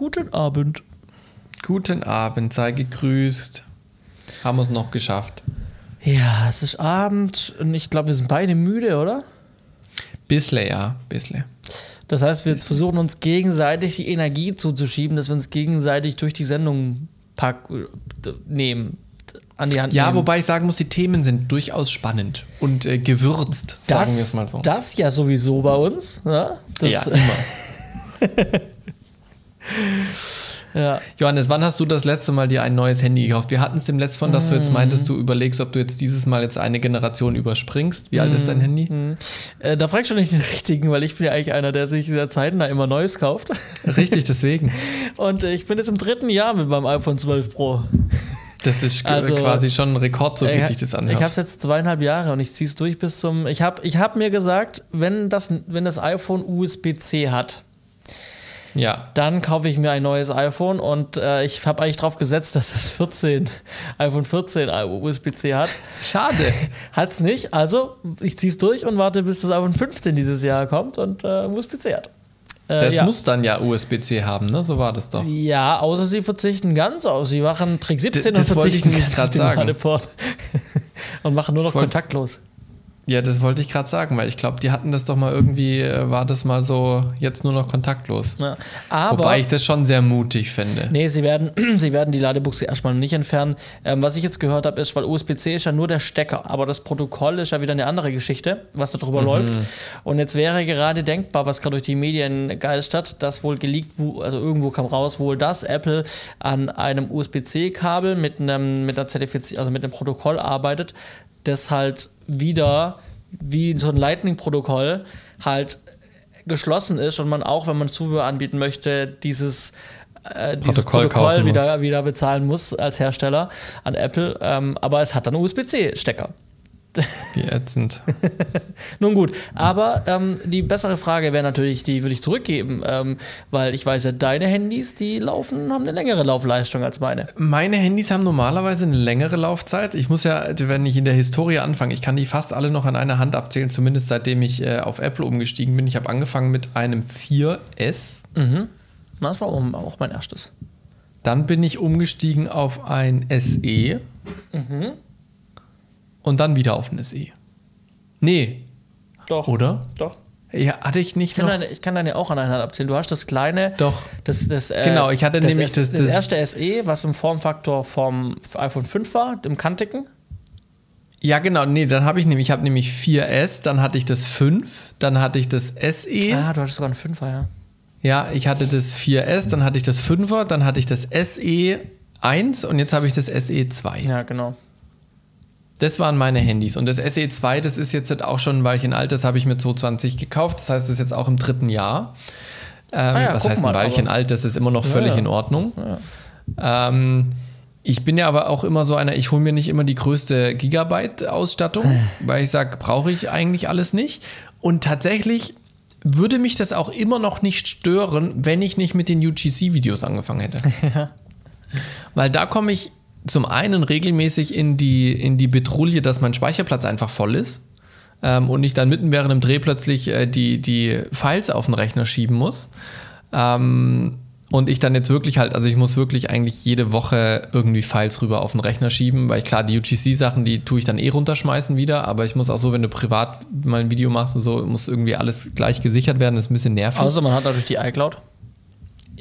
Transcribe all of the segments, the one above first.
Guten Abend. Guten Abend, sei gegrüßt. Haben wir es noch geschafft. Ja, es ist Abend und ich glaube, wir sind beide müde, oder? Bissle, ja, bissle. Das heißt, wir versuchen uns gegenseitig die Energie zuzuschieben, dass wir uns gegenseitig durch die Sendung pack nehmen, an die Hand Ja, nehmen. wobei ich sagen muss, die Themen sind durchaus spannend und äh, gewürzt, sagen wir es das, mal so. das ja sowieso bei uns. Ja, das, ja, immer. ja. Johannes, wann hast du das letzte Mal dir ein neues Handy gekauft? Wir hatten es dem letzten von, dass du Mhm. jetzt meintest, du überlegst, ob du jetzt dieses Mal jetzt eine Generation überspringst. Wie alt ist Mhm. dein Handy? Äh, da fragst du nicht den richtigen, weil ich bin ja eigentlich einer, der sich sehr zeitnah immer Neues kauft. Richtig, deswegen. Und äh, ich bin jetzt im dritten Jahr mit meinem iPhone 12 Pro. Das ist Also, quasi schon ein Rekord, so wie Ich- sich das Ich habe anhört. es jetzt zweieinhalb Jahre und ich ziehe es durch bis zum. Ich habe ich hab mir gesagt, wenn das, wenn das iPhone USB-C hat, Ja. dann kaufe ich mir ein neues iPhone und äh, ich habe eigentlich drauf gesetzt, dass das 14, iPhone 14 USB-C hat. Schade. Hat's nicht, also ich ziehe es durch und warte, bis das iPhone 15 dieses Jahr kommt und äh, USB-C hat. Äh, Das ja. muss dann ja USB-C haben, ne? So war das doch. Ja, außer sie verzichten ganz aus. Sie machen Trick 17 das und verzichten ganz auf den sagen. Ladeport. und machen nur noch kontaktlos. Ja, das wollte ich gerade sagen, weil ich glaube, die hatten das doch mal irgendwie, äh, war das mal so, jetzt nur noch kontaktlos. Ja. Aber Wobei ich das schon sehr mutig finde. Nee, sie werden, sie werden die Ladebuchse erstmal nicht entfernen. Ähm, was ich jetzt gehört habe, ist, weil USB-C ist ja nur der Stecker, aber das Protokoll ist ja wieder eine andere Geschichte, was da Mhm. läuft. Und jetzt wäre gerade denkbar, was gerade durch die Medien geistert, dass wohl geleakt, wo- also irgendwo kam raus, wohl, dass Apple an einem USB-C-Kabel mit einem, mit einer Zertifiz also mit einem Protokoll arbeitet, das halt wieder wie so ein Lightning-Protokoll halt geschlossen ist und man auch, wenn man Zubehör anbieten möchte, dieses, äh, dieses Protokoll Protokoll, wieder, wieder bezahlen muss als Hersteller an Apple. Ähm, aber es hat dann USB-C-Stecker. Wie ätzend. Nun gut, aber ähm, die bessere Frage wäre natürlich, die würde ich zurückgeben, ähm, weil ich weiß ja, deine Handys, die laufen, haben eine längere Laufleistung als meine. Meine Handys haben normalerweise eine längere Laufzeit. Ich muss ja, wenn ich in der Historie anfange, ich kann die fast alle noch an einer Hand abzählen, zumindest seitdem ich äh, auf Apple umgestiegen bin. Ich habe angefangen mit einem 4S. Das war auch auch mein erstes. Dann bin ich umgestiegen auf ein SE. Und dann wieder auf ein SE. Nee, Doch. oder? Doch. Ja, hatte ich nicht Ich kann, noch. deine, ich kann deine auch an einer Hand abzählen. Du hast das kleine. Doch. Das, das, äh, Genau, ich hatte das, nämlich S- das- das, das- erste SE, was im Formfaktor vom iPhone 5 war, im kantigen. Ja, genau. Nee, dann habe ich nämlich, ich habe nämlich 4S, dann hatte ich das 5, dann hatte ich das SE. Ah, du hattest sogar einen 5er, ja. Ja, ich hatte das 4S, dann hatte ich das 5er, dann hatte ich das SE 1 und jetzt habe ich das SE 2. Ja, genau. Das waren meine Handys. Und das SE 2, das ist jetzt auch schon ein Weilchen alt, das habe ich mit 220 gekauft. Das heißt, das ist jetzt auch im dritten Jahr. Ähm, Ah ja, was heißt ein Weilchen aber- alt? Das ist immer noch völlig ja. in Ordnung. Ähm, ich bin ja aber auch immer so einer, ich hole mir nicht immer die größte Gigabyte-Ausstattung, weil ich sage, brauche ich eigentlich alles nicht. Und tatsächlich würde mich das auch immer noch nicht stören, wenn ich nicht mit den UGC-Videos angefangen hätte. Weil da komme ich zum einen regelmäßig in die, in die Betrouille, dass mein Speicherplatz einfach voll ist ähm, und ich dann mitten während dem Dreh plötzlich äh, die, die Files auf den Rechner schieben muss. Ähm, und ich dann jetzt wirklich halt, also ich muss wirklich eigentlich jede Woche irgendwie Files rüber auf den Rechner schieben, weil klar, die UGC-Sachen, die tue ich dann eh runterschmeißen wieder, aber ich muss auch so, wenn du privat mal ein Video machst und so, muss irgendwie alles gleich gesichert werden, das ist ein bisschen nervig. Außer man hat natürlich die iCloud.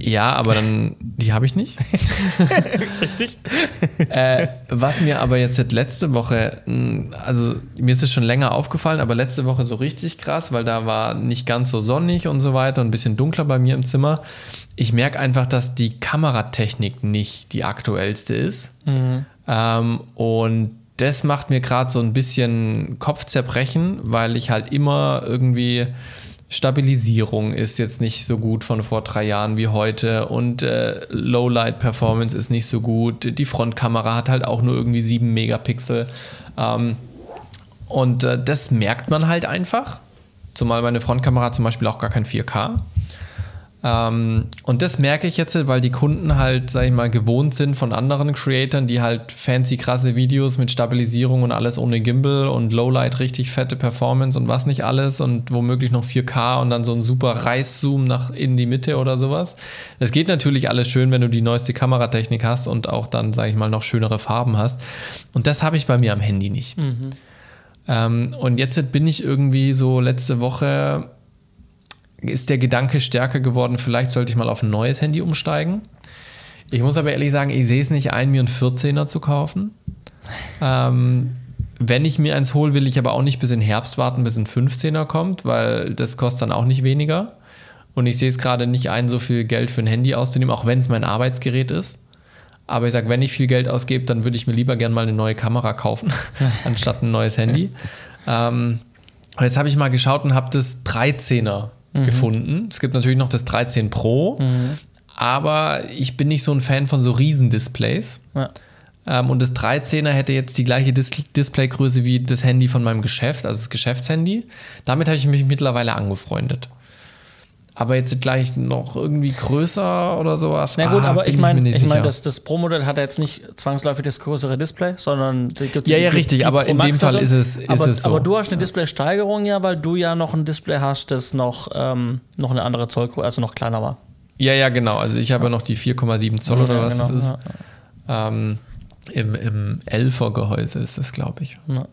Ja, aber dann, die habe ich nicht. Richtig. äh, was mir aber jetzt letzte Woche, also mir ist es schon länger aufgefallen, aber letzte Woche so richtig krass, weil da war nicht ganz so sonnig und so weiter und ein bisschen dunkler bei mir im Zimmer. Ich merke einfach, dass die Kameratechnik nicht die aktuellste ist. Ähm, und das macht mir gerade so ein bisschen Kopfzerbrechen, weil ich halt immer irgendwie Stabilisierung ist jetzt nicht so gut von vor drei Jahren wie heute und äh, Lowlight-Performance ist nicht so gut. Die Frontkamera hat halt auch nur irgendwie sieben Megapixel. Ähm, und äh, das merkt man halt einfach. Zumal meine Frontkamera zum Beispiel auch gar kein 4K. Ähm, und das merke ich jetzt, weil die Kunden halt, sag ich mal, gewohnt sind von anderen Creatoren, die halt fancy, krasse Videos mit Stabilisierung und alles ohne Gimbal und Lowlight, richtig fette Performance und was nicht alles und womöglich noch 4K und dann so ein super Reißzoom nach in die Mitte oder sowas. Das geht natürlich alles schön, wenn du die neueste Kameratechnik hast und auch dann, sag ich mal, noch schönere Farben hast. Und das habe ich bei mir am Handy nicht. Mhm. Ähm, und jetzt bin ich irgendwie so letzte Woche ist der Gedanke stärker geworden, vielleicht sollte ich mal auf ein neues Handy umsteigen. Ich muss aber ehrlich sagen, ich sehe es nicht ein, mir einen 14er zu kaufen. Ähm, wenn ich mir eins hole, will ich aber auch nicht bis in Herbst warten, bis ein 15er kommt, weil das kostet dann auch nicht weniger. Und ich sehe es gerade nicht ein, so viel Geld für ein Handy auszunehmen, auch wenn es mein Arbeitsgerät ist. Aber ich sage, wenn ich viel Geld ausgebe, dann würde ich mir lieber gerne mal eine neue Kamera kaufen, anstatt ein neues Handy. Ähm, und jetzt habe ich mal geschaut und habe das 13er mhm. gefunden. Es gibt natürlich noch das 13 Pro, mhm. aber ich bin nicht so ein Fan von so Riesendisplays. Ja. Ähm, und das 13er hätte jetzt die gleiche Dis Displaygröße wie das Handy von meinem Geschäft, also das Geschäftshandy. Damit habe ich mich mittlerweile angefreundet aber jetzt gleich noch irgendwie größer oder sowas. Na gut, ah, aber ich meine, ich meine, das, das Pro-Modell hat ja jetzt nicht zwangsläufig das größere Display, sondern gibt Ja, ja, richtig, die aber in dem Fall ist es, ist aber, es so. Aber du hast eine Display-Steigerung ja, weil du ja noch ein Display hast, das noch, ähm, noch eine andere Zollgröße, also noch kleiner war. Ja, ja, genau. Also ich habe ja noch die 4,7 Zoll ja, oder was genau, das ist. Ja. Ähm, Im im 11er Gehäuse ist das, glaube ich. Ja.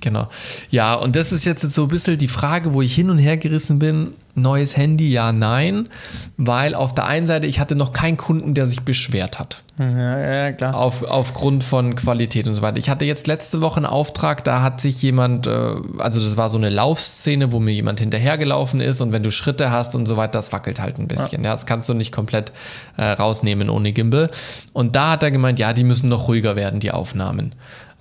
Genau. Ja, und das ist jetzt so ein bisschen die Frage, wo ich hin und her gerissen bin neues Handy, ja, nein, weil auf der einen Seite, ich hatte noch keinen Kunden, der sich beschwert hat. Ja, ja, klar. Auf, aufgrund von Qualität und so weiter. Ich hatte jetzt letzte Woche einen Auftrag, da hat sich jemand, äh, also das war so eine Laufszene, wo mir jemand hinterhergelaufen ist und wenn du Schritte hast und so weiter, das wackelt halt ein bisschen. Ja, ja das kannst du nicht komplett äh, rausnehmen ohne Gimbal. Und da hat er gemeint, ja, die müssen noch ruhiger werden, die Aufnahmen.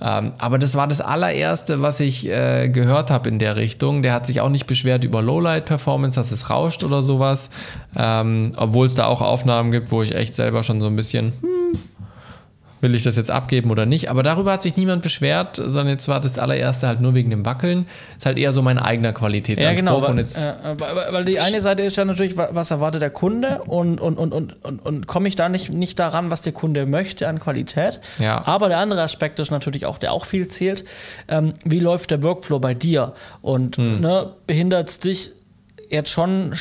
Ähm, aber das war das allererste, was ich äh, gehört habe in der Richtung. Der hat sich auch nicht beschwert über Lowlight-Performance, dass es rauscht oder sowas. Ähm, Obwohl es da auch Aufnahmen gibt, wo ich echt selber schon so ein bisschen, hm, will ich das jetzt abgeben oder nicht. Aber darüber hat sich niemand beschwert, sondern jetzt war das allererste halt nur wegen dem Wackeln. Ist halt eher so mein eigener Qualitätsanspruch. Ja, genau, weil, äh, weil, die eine Seite ist ja natürlich, was erwartet der Kunde und, und, und, und, und, und komme ich da nicht, nicht daran, was der Kunde möchte an Qualität. Ja. Aber der andere Aspekt ist natürlich auch, der auch viel zählt, ähm, wie läuft der Workflow bei dir und hm. ne, behindert es dich jetzt schon,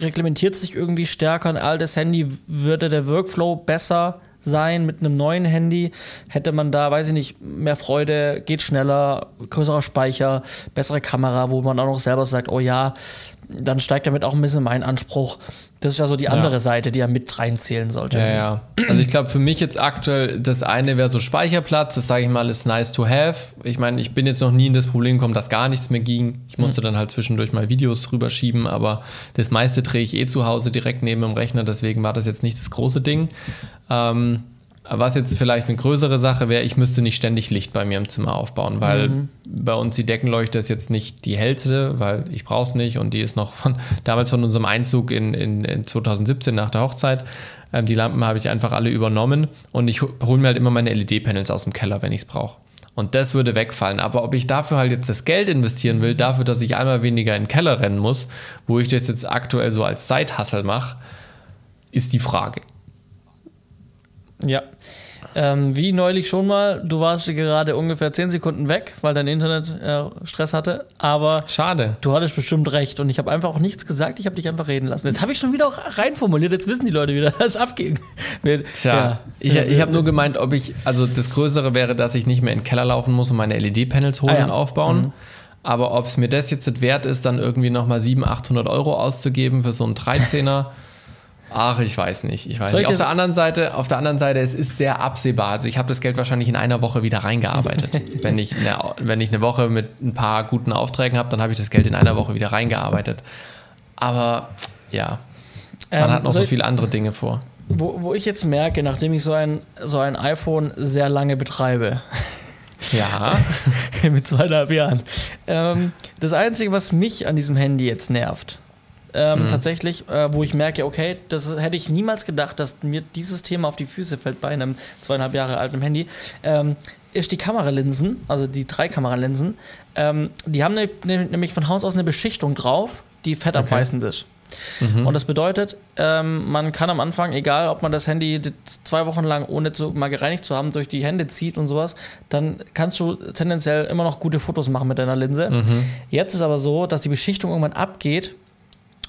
reglementiert sich irgendwie stärker ein altes Handy, würde der Workflow besser sein mit einem neuen Handy, hätte man da, weiß ich nicht, mehr Freude, geht schneller, größerer Speicher, bessere Kamera, wo man auch noch selber sagt, oh ja, dann steigt damit auch ein bisschen mein Anspruch. Das ist ja so die andere ja. Seite, die ja mit reinzählen sollte. Ja, ja. Also ich glaube, für mich jetzt aktuell, das eine wäre so Speicherplatz, das sage ich mal, ist nice to have. Ich meine, ich bin jetzt noch nie in das Problem gekommen, dass gar nichts mehr ging. Ich musste mhm. dann halt zwischendurch mal Videos rüberschieben, aber das meiste drehe ich eh zu Hause direkt neben dem Rechner, deswegen war das jetzt nicht das große Ding. Ähm, was jetzt vielleicht eine größere Sache wäre, ich müsste nicht ständig Licht bei mir im Zimmer aufbauen, weil mhm. bei uns die Deckenleuchte ist jetzt nicht die hellste, weil ich brauche es nicht und die ist noch von damals von unserem Einzug in, in, in 2017 nach der Hochzeit. Ähm, die Lampen habe ich einfach alle übernommen und ich hole mir halt immer meine LED-Panels aus dem Keller, wenn ich es brauche. Und das würde wegfallen. Aber ob ich dafür halt jetzt das Geld investieren will, dafür, dass ich einmal weniger in den Keller rennen muss, wo ich das jetzt aktuell so als Side-Hustle mache, ist die Frage. Ja. Ähm, wie neulich schon mal, du warst gerade ungefähr 10 Sekunden weg, weil dein Internet äh, Stress hatte. Aber schade. Du hattest bestimmt recht und ich habe einfach auch nichts gesagt, ich habe dich einfach reden lassen. Jetzt habe ich schon wieder auch reinformuliert, jetzt wissen die Leute wieder, dass abging. Tja, ja. ich, ich habe nur gemeint, ob ich, also das Größere wäre, dass ich nicht mehr in den Keller laufen muss und meine LED-Panels holen ah, ja. und aufbauen. Mhm. Aber ob es mir das jetzt wert ist, dann irgendwie nochmal 700, 800 Euro auszugeben für so einen 13er. Ach, ich weiß nicht. Ich weiß nicht. Auf der anderen Seite, auf der anderen Seite, es ist sehr absehbar. Also ich habe das Geld wahrscheinlich in einer Woche wieder reingearbeitet. wenn, ich eine, wenn ich eine Woche mit ein paar guten Aufträgen habe, dann habe ich das Geld in einer Woche wieder reingearbeitet. Aber ja, man ähm, hat noch so viele andere Dinge vor. Wo, wo ich jetzt merke, nachdem ich so ein, so ein iPhone sehr lange betreibe. Ja. mit zweieinhalb Jahren. Ähm, das Einzige, was mich an diesem Handy jetzt nervt, ähm, mhm. tatsächlich, äh, wo ich merke, okay, das hätte ich niemals gedacht, dass mir dieses Thema auf die Füße fällt bei einem zweieinhalb Jahre alten Handy. Ähm, ist die Kameralinsen, also die drei Kameralinsen, ähm, die haben ne, ne, nämlich von Haus aus eine Beschichtung drauf, die fettabweisend okay. ist. Und das bedeutet, ähm, man kann am Anfang, egal ob man das Handy zwei Wochen lang ohne zu, mal gereinigt zu haben, durch die Hände zieht und sowas, dann kannst du tendenziell immer noch gute Fotos machen mit deiner Linse. Jetzt ist aber so, dass die Beschichtung irgendwann abgeht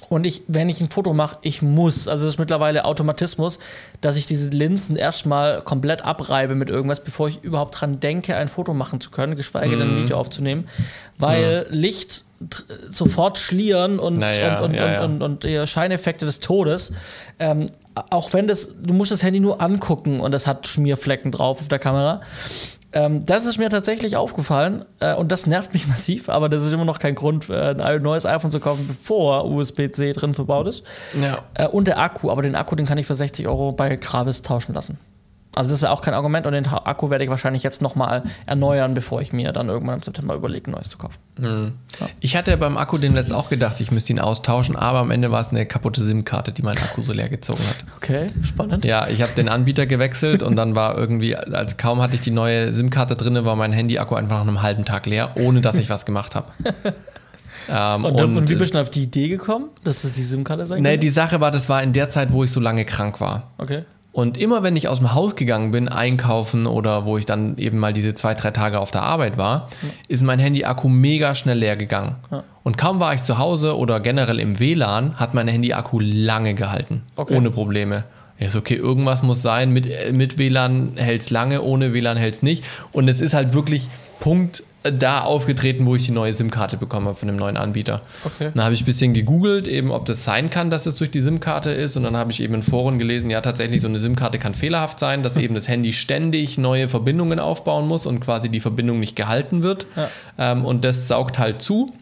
und ich, wenn ich ein Foto mache, ich muss, also das ist mittlerweile Automatismus, dass ich diese Linsen erstmal komplett abreibe mit irgendwas, bevor ich überhaupt dran denke, ein Foto machen zu können, geschweige denn ein Video aufzunehmen. Weil Licht tr- sofort schlieren und, Naja, und, und, ja, ja. und, und, und äh, Scheineffekte des Todes. Ähm, auch wenn das, du musst das Handy nur angucken und das hat Schmierflecken drauf auf der Kamera. Ähm, das ist mir tatsächlich aufgefallen äh, und das nervt mich massiv, aber das ist immer noch kein Grund, äh, ein neues iPhone zu kaufen, bevor USB-C drin verbaut ist. Ja. Äh, und der Akku, aber den Akku, den kann ich für 60 Euro bei Gravis tauschen lassen. Also das wäre auch kein Argument und den Akku werde ich wahrscheinlich jetzt nochmal erneuern, bevor ich mir dann irgendwann im September überlege, ein neues zu kaufen. Ich hatte beim Akku dem letzten auch gedacht, ich müsste ihn austauschen, aber am Ende war es eine kaputte SIM-Karte, die meinen Akku so leer gezogen hat. Okay, spannend. Ja, ich habe den Anbieter gewechselt und dann war irgendwie, als kaum hatte ich die neue SIM-Karte drin, war mein Handy-Akku einfach nach einem halben Tag leer, ohne dass ich was gemacht habe. ähm, Und, und, wie äh, bist du auf die Idee gekommen, dass das die SIM-Karte sein Nee, könnte? die Sache war, das war in der Zeit, wo ich so lange krank war. Okay. Und immer wenn ich aus dem Haus gegangen bin, einkaufen oder wo ich dann eben mal diese zwei, drei Tage auf der Arbeit war, ist mein Handy-Akku mega schnell leer gegangen. Und kaum war ich zu Hause oder generell im WLAN, hat mein Handy-Akku lange gehalten. Okay. Ohne Probleme. Ja, ist okay, irgendwas muss sein. Mit, äh, mit WLAN hält es lange, ohne WLAN hält es nicht. Und es ist halt wirklich Punkt äh, da aufgetreten, wo ich die neue SIM-Karte bekommen habe von dem neuen Anbieter. Okay. Dann habe ich ein bisschen gegoogelt, eben ob das sein kann, dass es durch die SIM-Karte ist. Und dann habe ich eben in Foren gelesen, ja, tatsächlich, so eine SIM-Karte kann fehlerhaft sein, dass eben das Handy ständig neue Verbindungen aufbauen muss und quasi die Verbindung nicht gehalten wird. Ähm, und das saugt halt zu.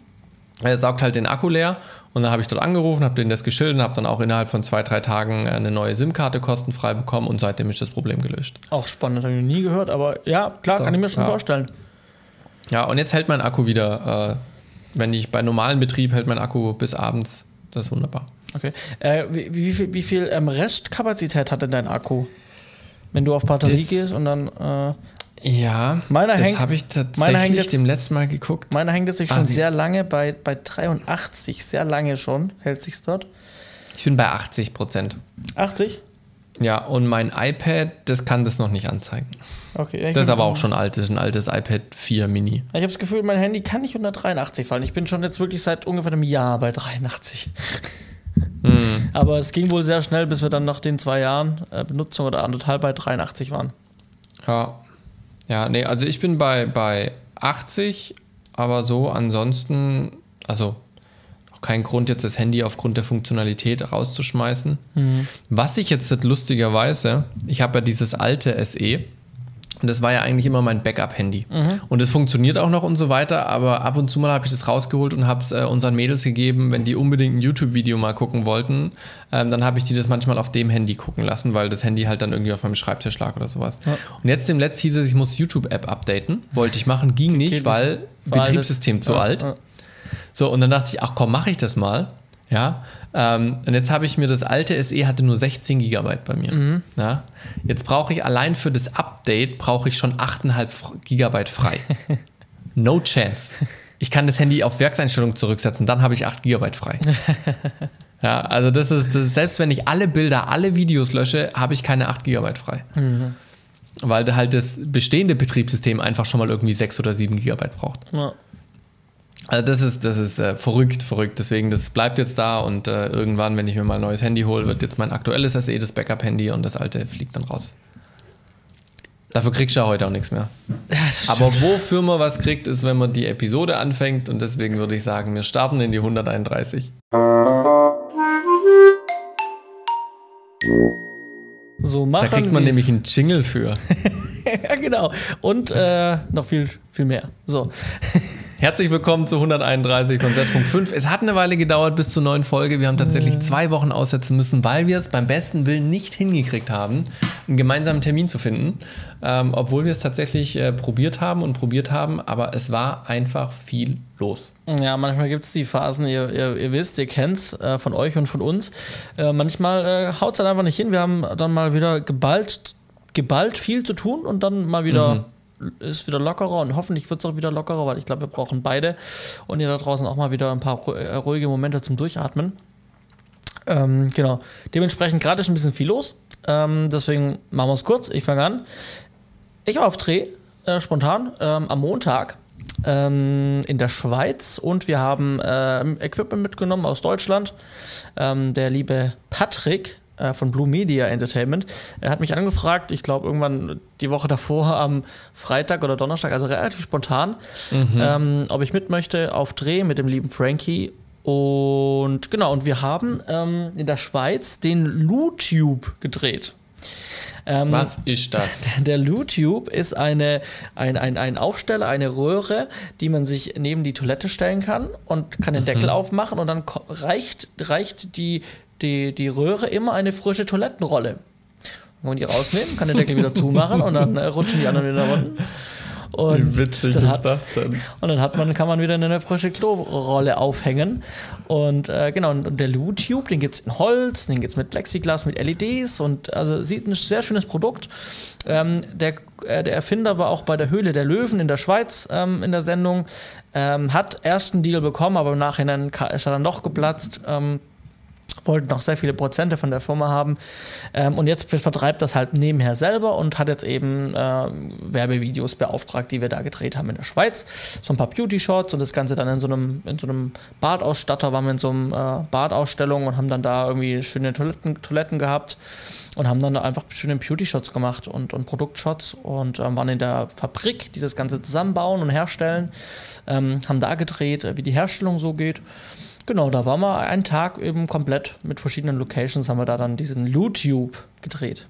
Er saugt halt den Akku leer. Und dann habe ich dort angerufen, habe denen das geschildert und habe dann auch innerhalb von zwei, drei Tagen eine neue SIM-Karte kostenfrei bekommen und seitdem ist das Problem gelöst. Auch spannend, habe ich noch nie gehört, aber ja, klar, kann ich mir schon ja. vorstellen. Ja, und jetzt hält mein Akku wieder, äh, wenn ich bei normalem Betrieb hält mein Akku bis abends. Das ist wunderbar. Okay. Äh, wie, wie viel, wie viel ähm, Restkapazität hat denn dein Akku? Wenn du auf Batterie Das- gehst und dann. Äh, Ja, Meiner das hängt- habe ich hängt tatsächlich jetzt- dem letzten Mal geguckt. meiner hängt sich Ah, schon sehr lange bei, bei 83, sehr lange schon, hält sich dort. Ich bin bei 80 Prozent. 80? Ja, und mein iPad, das kann das noch nicht anzeigen. Okay. Das ist aber auch schon alt, das ist ein altes iPad 4 Mini. Ich habe das Gefühl, mein Handy kann nicht unter 83 fallen. Ich bin schon jetzt wirklich seit ungefähr einem Jahr bei 83. Hm. Aber es ging wohl sehr schnell, bis wir dann nach den zwei Jahren äh, Benutzung oder anderthalb bei 83 waren. Ja. Ja, nee, also ich bin bei, bei 80, aber so ansonsten, also auch kein Grund, jetzt das Handy aufgrund der Funktionalität rauszuschmeißen. Was ich jetzt lustigerweise, ich habe ja dieses alte SE. Und das war ja eigentlich immer mein Backup-Handy. Und es funktioniert auch noch und so weiter, aber ab und zu mal habe ich das rausgeholt und habe es äh, unseren Mädels gegeben, wenn die unbedingt ein YouTube-Video mal gucken wollten. Ähm, dann habe ich die das manchmal auf dem Handy gucken lassen, weil das Handy halt dann irgendwie auf meinem Schreibtisch lag oder sowas. Und jetzt dem Letzt hieß es, ich muss YouTube-App updaten. Wollte ich machen, ging nicht, weil. Betriebssystem zu Ja, alt. ja. So, und dann dachte ich, ach komm, mache ich das mal. Ja, ähm, und jetzt habe ich mir das alte SE hatte nur 16 Gigabyte bei mir. Mhm. Ja, jetzt brauche ich allein für das Update brauche ich schon 8,5 Fr- Gigabyte frei. no chance. Ich kann das Handy auf Werkseinstellung zurücksetzen, dann habe ich 8 Gigabyte frei. Ja, also das ist, das ist, selbst wenn ich alle Bilder, alle Videos lösche, habe ich keine 8 Gigabyte frei. Mhm. Weil halt das bestehende Betriebssystem einfach schon mal irgendwie 6 oder 7 Gigabyte braucht. Ja. Also das ist, das ist äh, verrückt, verrückt. Deswegen, das bleibt jetzt da und äh, irgendwann, wenn ich mir mal ein neues Handy hole, wird jetzt mein aktuelles SE das Backup-Handy und das alte fliegt dann raus. Dafür kriegst du ja heute auch nichts mehr. Aber wofür man was kriegt, ist, wenn man die Episode anfängt und deswegen würde ich sagen, wir starten in die 131. So Da machen kriegt man nämlich einen Jingle für. Ja, genau. Und äh, noch viel, viel mehr. So. Herzlich willkommen zu 131 von Z.5. 5. Es hat eine Weile gedauert bis zur neuen Folge. Wir haben tatsächlich zwei Wochen aussetzen müssen, weil wir es beim besten Willen nicht hingekriegt haben, einen gemeinsamen Termin zu finden. Ähm, obwohl wir es tatsächlich äh, probiert haben und probiert haben, aber es war einfach viel los. Ja, manchmal gibt es die Phasen, ihr, ihr, ihr wisst, ihr kennt es äh, von euch und von uns. Äh, manchmal äh, haut es dann einfach nicht hin. Wir haben dann mal wieder geballt, geballt viel zu tun und dann mal wieder ist wieder lockerer und hoffentlich wird es auch wieder lockerer, weil ich glaube, wir brauchen beide und ihr da draußen auch mal wieder ein paar äh, ruhige Momente zum Durchatmen. Ähm, genau. Dementsprechend gerade ist ein bisschen viel los. Ähm, deswegen machen wir es kurz. Ich fange an. Ich war auf Dreh, äh, spontan, ähm, am Montag ähm, in der Schweiz und wir haben äh, Equipment mitgenommen aus Deutschland. Ähm, der liebe Patrick von Blue Media Entertainment, er hat mich angefragt, ich glaube irgendwann die Woche davor am Freitag oder Donnerstag, also relativ spontan, mhm. ähm, ob ich mit möchte auf Dreh mit dem lieben Frankie und genau, und wir haben ähm, in der Schweiz den LuTube gedreht. Ähm, Was ist das? Der LuTube ist eine, ein, ein, ein Aufsteller, eine Röhre, die man sich neben die Toilette stellen kann und kann den Deckel mhm. aufmachen und dann reicht, reicht die, die, die Röhre immer eine frische Toilettenrolle. Wenn man die rausnehmen, kann den Deckel wieder zumachen und dann äh, rutschen die anderen wieder runter. Und Wie witzig ist hat, das denn? Und dann hat man, kann man wieder eine frische Klorolle aufhängen. Und äh, genau, und der Lou-Tube, den gibt es in Holz, den gibt es mit Plexiglas, mit LEDs und also sieht ein sehr schönes Produkt. Ähm, der, äh, der Erfinder war auch bei der Höhle der Löwen in der Schweiz ähm, in der Sendung, ähm, hat erst einen Deal bekommen, aber im Nachhinein ist er dann doch geplatzt. Wollten noch sehr viele Prozente von der Firma haben. Ähm, und jetzt vertreibt das halt nebenher selber und hat jetzt eben äh, Werbevideos beauftragt, die wir da gedreht haben in der Schweiz. So ein paar Beauty-Shots und das Ganze dann in so einem, in so einem Badausstatter, waren wir in so einem äh, Badausstellung und haben dann da irgendwie schöne Toiletten, Toiletten gehabt und haben dann da einfach schöne Beauty-Shots gemacht und, und Produktshots und ähm, waren in der Fabrik, die das Ganze zusammenbauen und herstellen, ähm, haben da gedreht, wie die Herstellung so geht. Genau, da waren wir einen Tag eben komplett mit verschiedenen Locations, haben wir da dann diesen LootTube gedreht.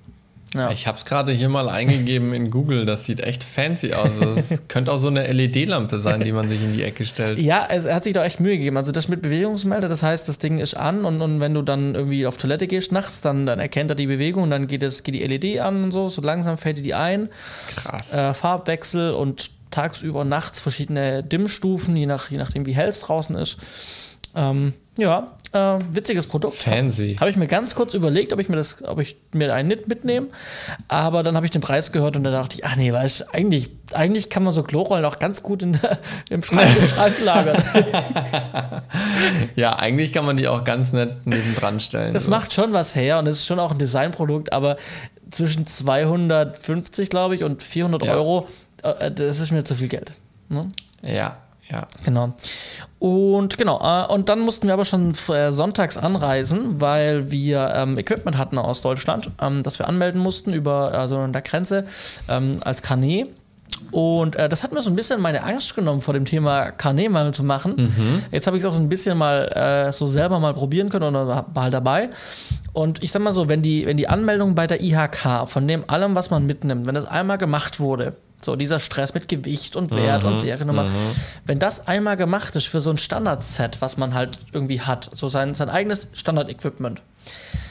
Ja. Ich habe es gerade hier mal eingegeben in Google. Das sieht echt fancy aus. Das könnte auch so eine LED-Lampe sein, die man sich in die Ecke stellt. Ja, es, hat sich da echt Mühe gegeben. Also das mit Bewegungsmelder, das heißt, das Ding ist an und, und wenn du dann irgendwie auf Toilette gehst nachts, dann, dann erkennt er die Bewegung und dann geht, es, geht die LED an und so. So langsam fällt die ein. Krass. Äh, Farbwechsel und tagsüber und nachts verschiedene Dimmstufen, je, nach, je nachdem, wie hell es draußen ist. Ähm, ja, äh, witziges Produkt. Fancy. Habe ich mir ganz kurz überlegt, ob ich mir das, ob ich mir einen nicht mitnehme. Aber dann habe ich den Preis gehört und dann dachte ich, ach nee, weißt eigentlich, eigentlich kann man so Klorollen auch ganz gut in, im, Schrank, im Schrank lagern. ja, eigentlich kann man die auch ganz nett neben dran stellen. Das so. macht schon was her und es ist schon auch ein Designprodukt, aber zwischen 250, glaube ich, und 400 ja. Euro, äh, das ist mir zu viel Geld. Ne? Ja, ja. Genau. Und genau, äh, und dann mussten wir aber schon äh, sonntags anreisen, weil wir ähm, Equipment hatten aus Deutschland, ähm, das wir anmelden mussten über also an der Grenze ähm, als Carnet. Und äh, das hat mir so ein bisschen meine Angst genommen, vor dem Thema Carnetmangel zu machen. Mhm. Jetzt habe ich es auch so ein bisschen mal äh, so selber mal probieren können und war halt dabei. Und ich sag mal so, wenn die, wenn die Anmeldung bei der IHK von dem allem, was man mitnimmt, wenn das einmal gemacht wurde, so dieser Stress mit Gewicht und Wert mhm, und Seriennummer. Mhm. Wenn das einmal gemacht ist für so ein Standard-Set, was man halt irgendwie hat, so sein, sein eigenes Standard-Equipment,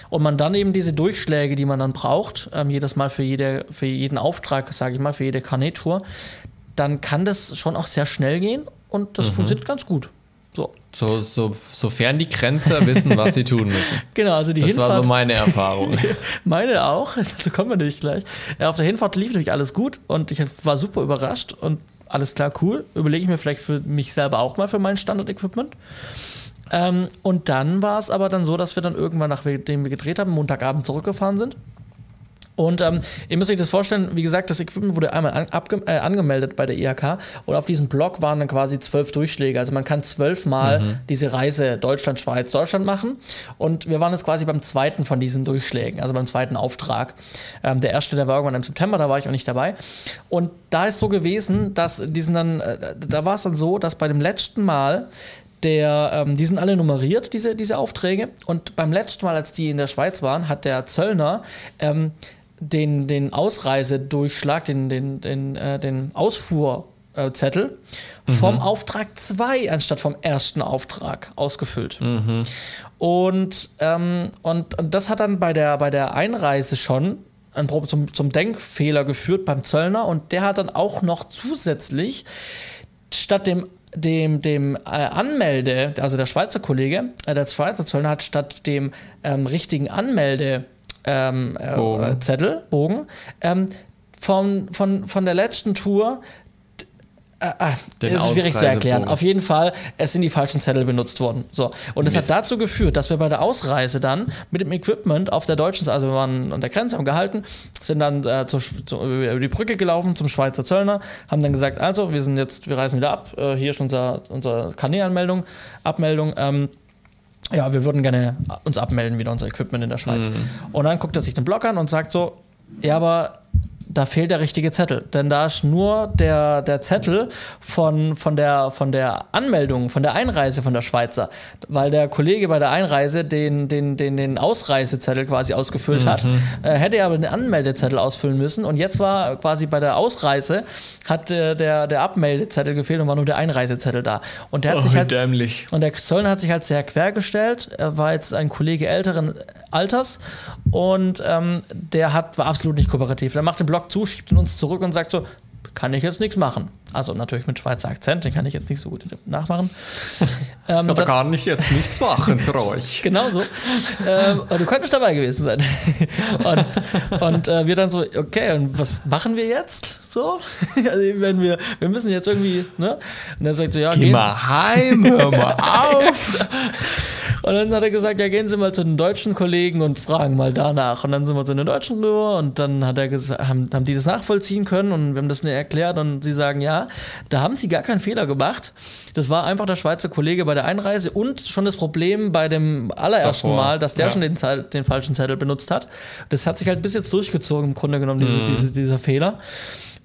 und man dann eben diese Durchschläge, die man dann braucht, ähm, jedes Mal für, jede, für jeden Auftrag, sage ich mal, für jede Carnet-Tour, dann kann das schon auch sehr schnell gehen und das mhm. funktioniert ganz gut. So. So, so, sofern die Grenzer wissen, was sie tun müssen. Genau, also die das Hinfahrt. Das war so meine Erfahrung. meine auch, dazu kommen wir nicht gleich. Ja, auf der Hinfahrt lief natürlich alles gut und ich war super überrascht und alles klar, cool. Überlege ich mir vielleicht für mich selber auch mal für mein Standard-Equipment. Ähm, und dann war es aber dann so, dass wir dann irgendwann, nachdem wir gedreht haben, Montagabend zurückgefahren sind und ähm, ihr müsst euch das vorstellen, wie gesagt, das Equipment wurde einmal an, äh, angemeldet bei der IHK und auf diesem Blog waren dann quasi zwölf Durchschläge. Also man kann zwölfmal mhm. diese Reise Deutschland, Schweiz, Deutschland machen. Und wir waren jetzt quasi beim zweiten von diesen Durchschlägen, also beim zweiten Auftrag. Ähm, der erste, der war irgendwann im September, da war ich auch nicht dabei. Und da ist so gewesen, dass diesen dann, äh, da war es dann so, dass bei dem letzten Mal der, ähm, die sind alle nummeriert, diese, diese Aufträge. Und beim letzten Mal, als die in der Schweiz waren, hat der Zöllner ähm, den, den Ausreisedurchschlag, den, den, den, äh, den Ausfuhrzettel mhm. vom Auftrag 2 anstatt vom ersten Auftrag ausgefüllt. Mhm. Und, ähm, und, und das hat dann bei der, bei der Einreise schon zum, zum Denkfehler geführt beim Zöllner und der hat dann auch noch zusätzlich statt dem dem, dem äh, Anmelde, also der Schweizer Kollege, äh, der Schweizer Zöllner hat statt dem ähm, richtigen Anmelde ähm, äh, Bogen. Zettel, Bogen, ähm, von, von, von der letzten Tour Ah, ist schwierig zu erklären. Auf jeden Fall, es sind die falschen Zettel benutzt worden. So. Und es hat dazu geführt, dass wir bei der Ausreise dann mit dem Equipment auf der deutschen, also wir waren an der Grenze, haben gehalten, sind dann äh, zur, zu, über die Brücke gelaufen zum Schweizer Zöllner, haben dann gesagt, also wir sind jetzt, wir reisen wieder ab, äh, hier ist unser, unsere Kanälanmeldung, Abmeldung. Ähm, ja, wir würden gerne uns abmelden, wieder unser Equipment in der Schweiz. Mhm. Und dann guckt er sich den Blog an und sagt so, ja, aber da fehlt der richtige Zettel. Denn da ist nur der, der Zettel von, von, der, von der Anmeldung, von der Einreise von der Schweizer. Weil der Kollege bei der Einreise den, den, den, den Ausreisezettel quasi ausgefüllt mhm. hat. Äh, hätte er aber den Anmeldezettel ausfüllen müssen. Und jetzt war quasi bei der Ausreise, hat äh, der, der Abmeldezettel gefehlt und war nur der Einreisezettel da. Und der hat oh, sich halt. Dämlich. Und der Zollner hat sich halt sehr quergestellt. Er war jetzt ein Kollege älteren Alters und ähm, der hat, war absolut nicht kooperativ. Der macht den Blog zu, schiebt uns zurück und sagt so, kann ich jetzt nichts machen. Also natürlich mit Schweizer Akzent, den kann ich jetzt nicht so gut nachmachen. ähm, ja, da kann ich jetzt nichts machen für euch. genau so. Ähm, du könntest dabei gewesen sein. und, und äh, wir dann so, okay, und was machen wir jetzt? So? also, wenn wir, wir müssen jetzt irgendwie, ne? Und er sagt so, ja, Geh gehen. mal heim, hör mal auf. Und dann hat er gesagt, ja, gehen Sie mal zu den deutschen Kollegen und fragen mal danach. Und dann sind wir zu den Deutschen rüber und dann hat er gesagt, haben, haben die das nachvollziehen können und wir haben das erklärt und sie sagen, ja, da haben sie gar keinen Fehler gemacht. Das war einfach der Schweizer Kollege bei der Einreise und schon das Problem bei dem allerersten Davor. Mal, dass der ja. schon den, den, falschen Zettel benutzt hat. Das hat sich halt bis jetzt durchgezogen, im Grunde genommen, diese, mhm. diese, dieser Fehler.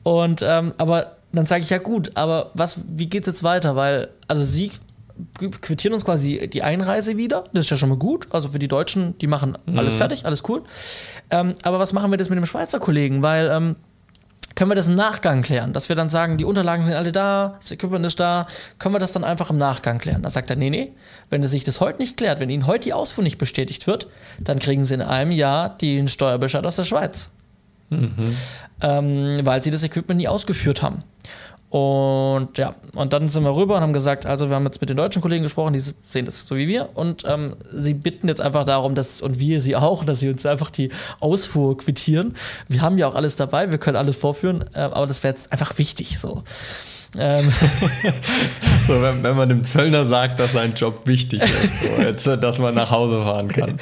Und ähm, aber dann sage ich ja gut, aber was, wie es jetzt weiter? Weil, also sie quittieren uns quasi die Einreise wieder. Das ist ja schon mal gut. Also für die Deutschen, die machen alles mhm. fertig, alles cool. Ähm, aber was machen wir jetzt mit dem Schweizer Kollegen? Weil ähm, können wir das im Nachgang klären? Dass wir dann sagen, die Unterlagen sind alle da, das Equipment ist da, können wir das dann einfach im Nachgang klären? Da sagt er, nee, nee, wenn sich das heute nicht klärt, wenn Ihnen heute die Ausfuhr nicht bestätigt wird, dann kriegen Sie in einem Jahr den Steuerbescheid aus der Schweiz. Mhm. Ähm, weil Sie das Equipment nie ausgeführt haben. Und ja, und dann sind wir rüber und haben gesagt, also wir haben jetzt mit den deutschen Kollegen gesprochen, die sehen das so wie wir und ähm, sie bitten jetzt einfach darum, dass, und wir sie auch, dass sie uns einfach die Ausfuhr quittieren. Wir haben ja auch alles dabei, wir können alles vorführen, äh, aber das wäre jetzt einfach wichtig so. Ähm. so, wenn, wenn, man dem Zöllner sagt, dass sein Job wichtig ist, so, jetzt, dass man nach Hause fahren kann.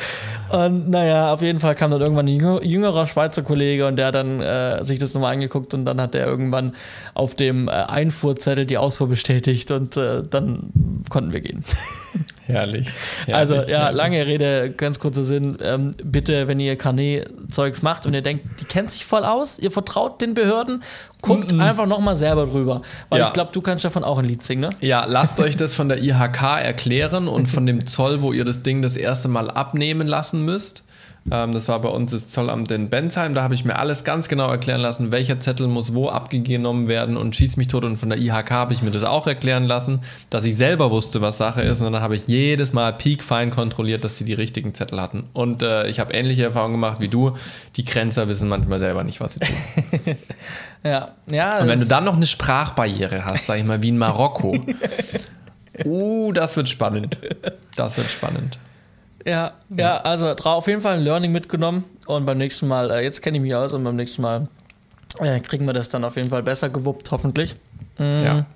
Und naja, auf jeden Fall kam dann irgendwann ein jüngerer Schweizer Kollege und der hat dann äh, sich das nochmal angeguckt und dann hat er irgendwann auf dem äh, Einfuhrzettel die Ausfuhr bestätigt und äh, dann konnten wir gehen. Herrlich. herrlich also ja, herrlich. lange Rede, ganz kurzer Sinn. Ähm, bitte, wenn ihr Carnet-Zeugs macht und ihr denkt, die kennt sich voll aus, ihr vertraut den Behörden, guckt mm -mm. einfach nochmal selber drüber. Weil ja. ich glaube, du kannst davon auch ein Lied singen, ne? Ja, lasst euch das von der IHK erklären und von dem Zoll, wo ihr das Ding das erste Mal abnehmen lassen müsst. Ähm, das war bei uns das Zollamt in Bensheim. Da habe ich mir alles ganz genau erklären lassen, welcher Zettel muss wo abgenommen werden und schieß mich tot. Und von der IHK habe ich mir das auch erklären lassen, dass ich selber wusste, was Sache ist. Und dann habe ich jedes Mal piekfein kontrolliert, dass die die richtigen Zettel hatten. Und äh, ich habe ähnliche Erfahrungen gemacht wie du. Die Grenzer wissen manchmal selber nicht, was sie tun. ja, ja. Und wenn du dann noch eine Sprachbarriere hast, sag ich mal, wie in Marokko. uh, das wird spannend. Das wird spannend. Ja, ja, also auf jeden Fall ein Learning mitgenommen und beim nächsten Mal, äh, jetzt kenne ich mich aus und beim nächsten Mal äh, kriegen wir das dann auf jeden Fall besser gewuppt, hoffentlich. Mhm. Ja.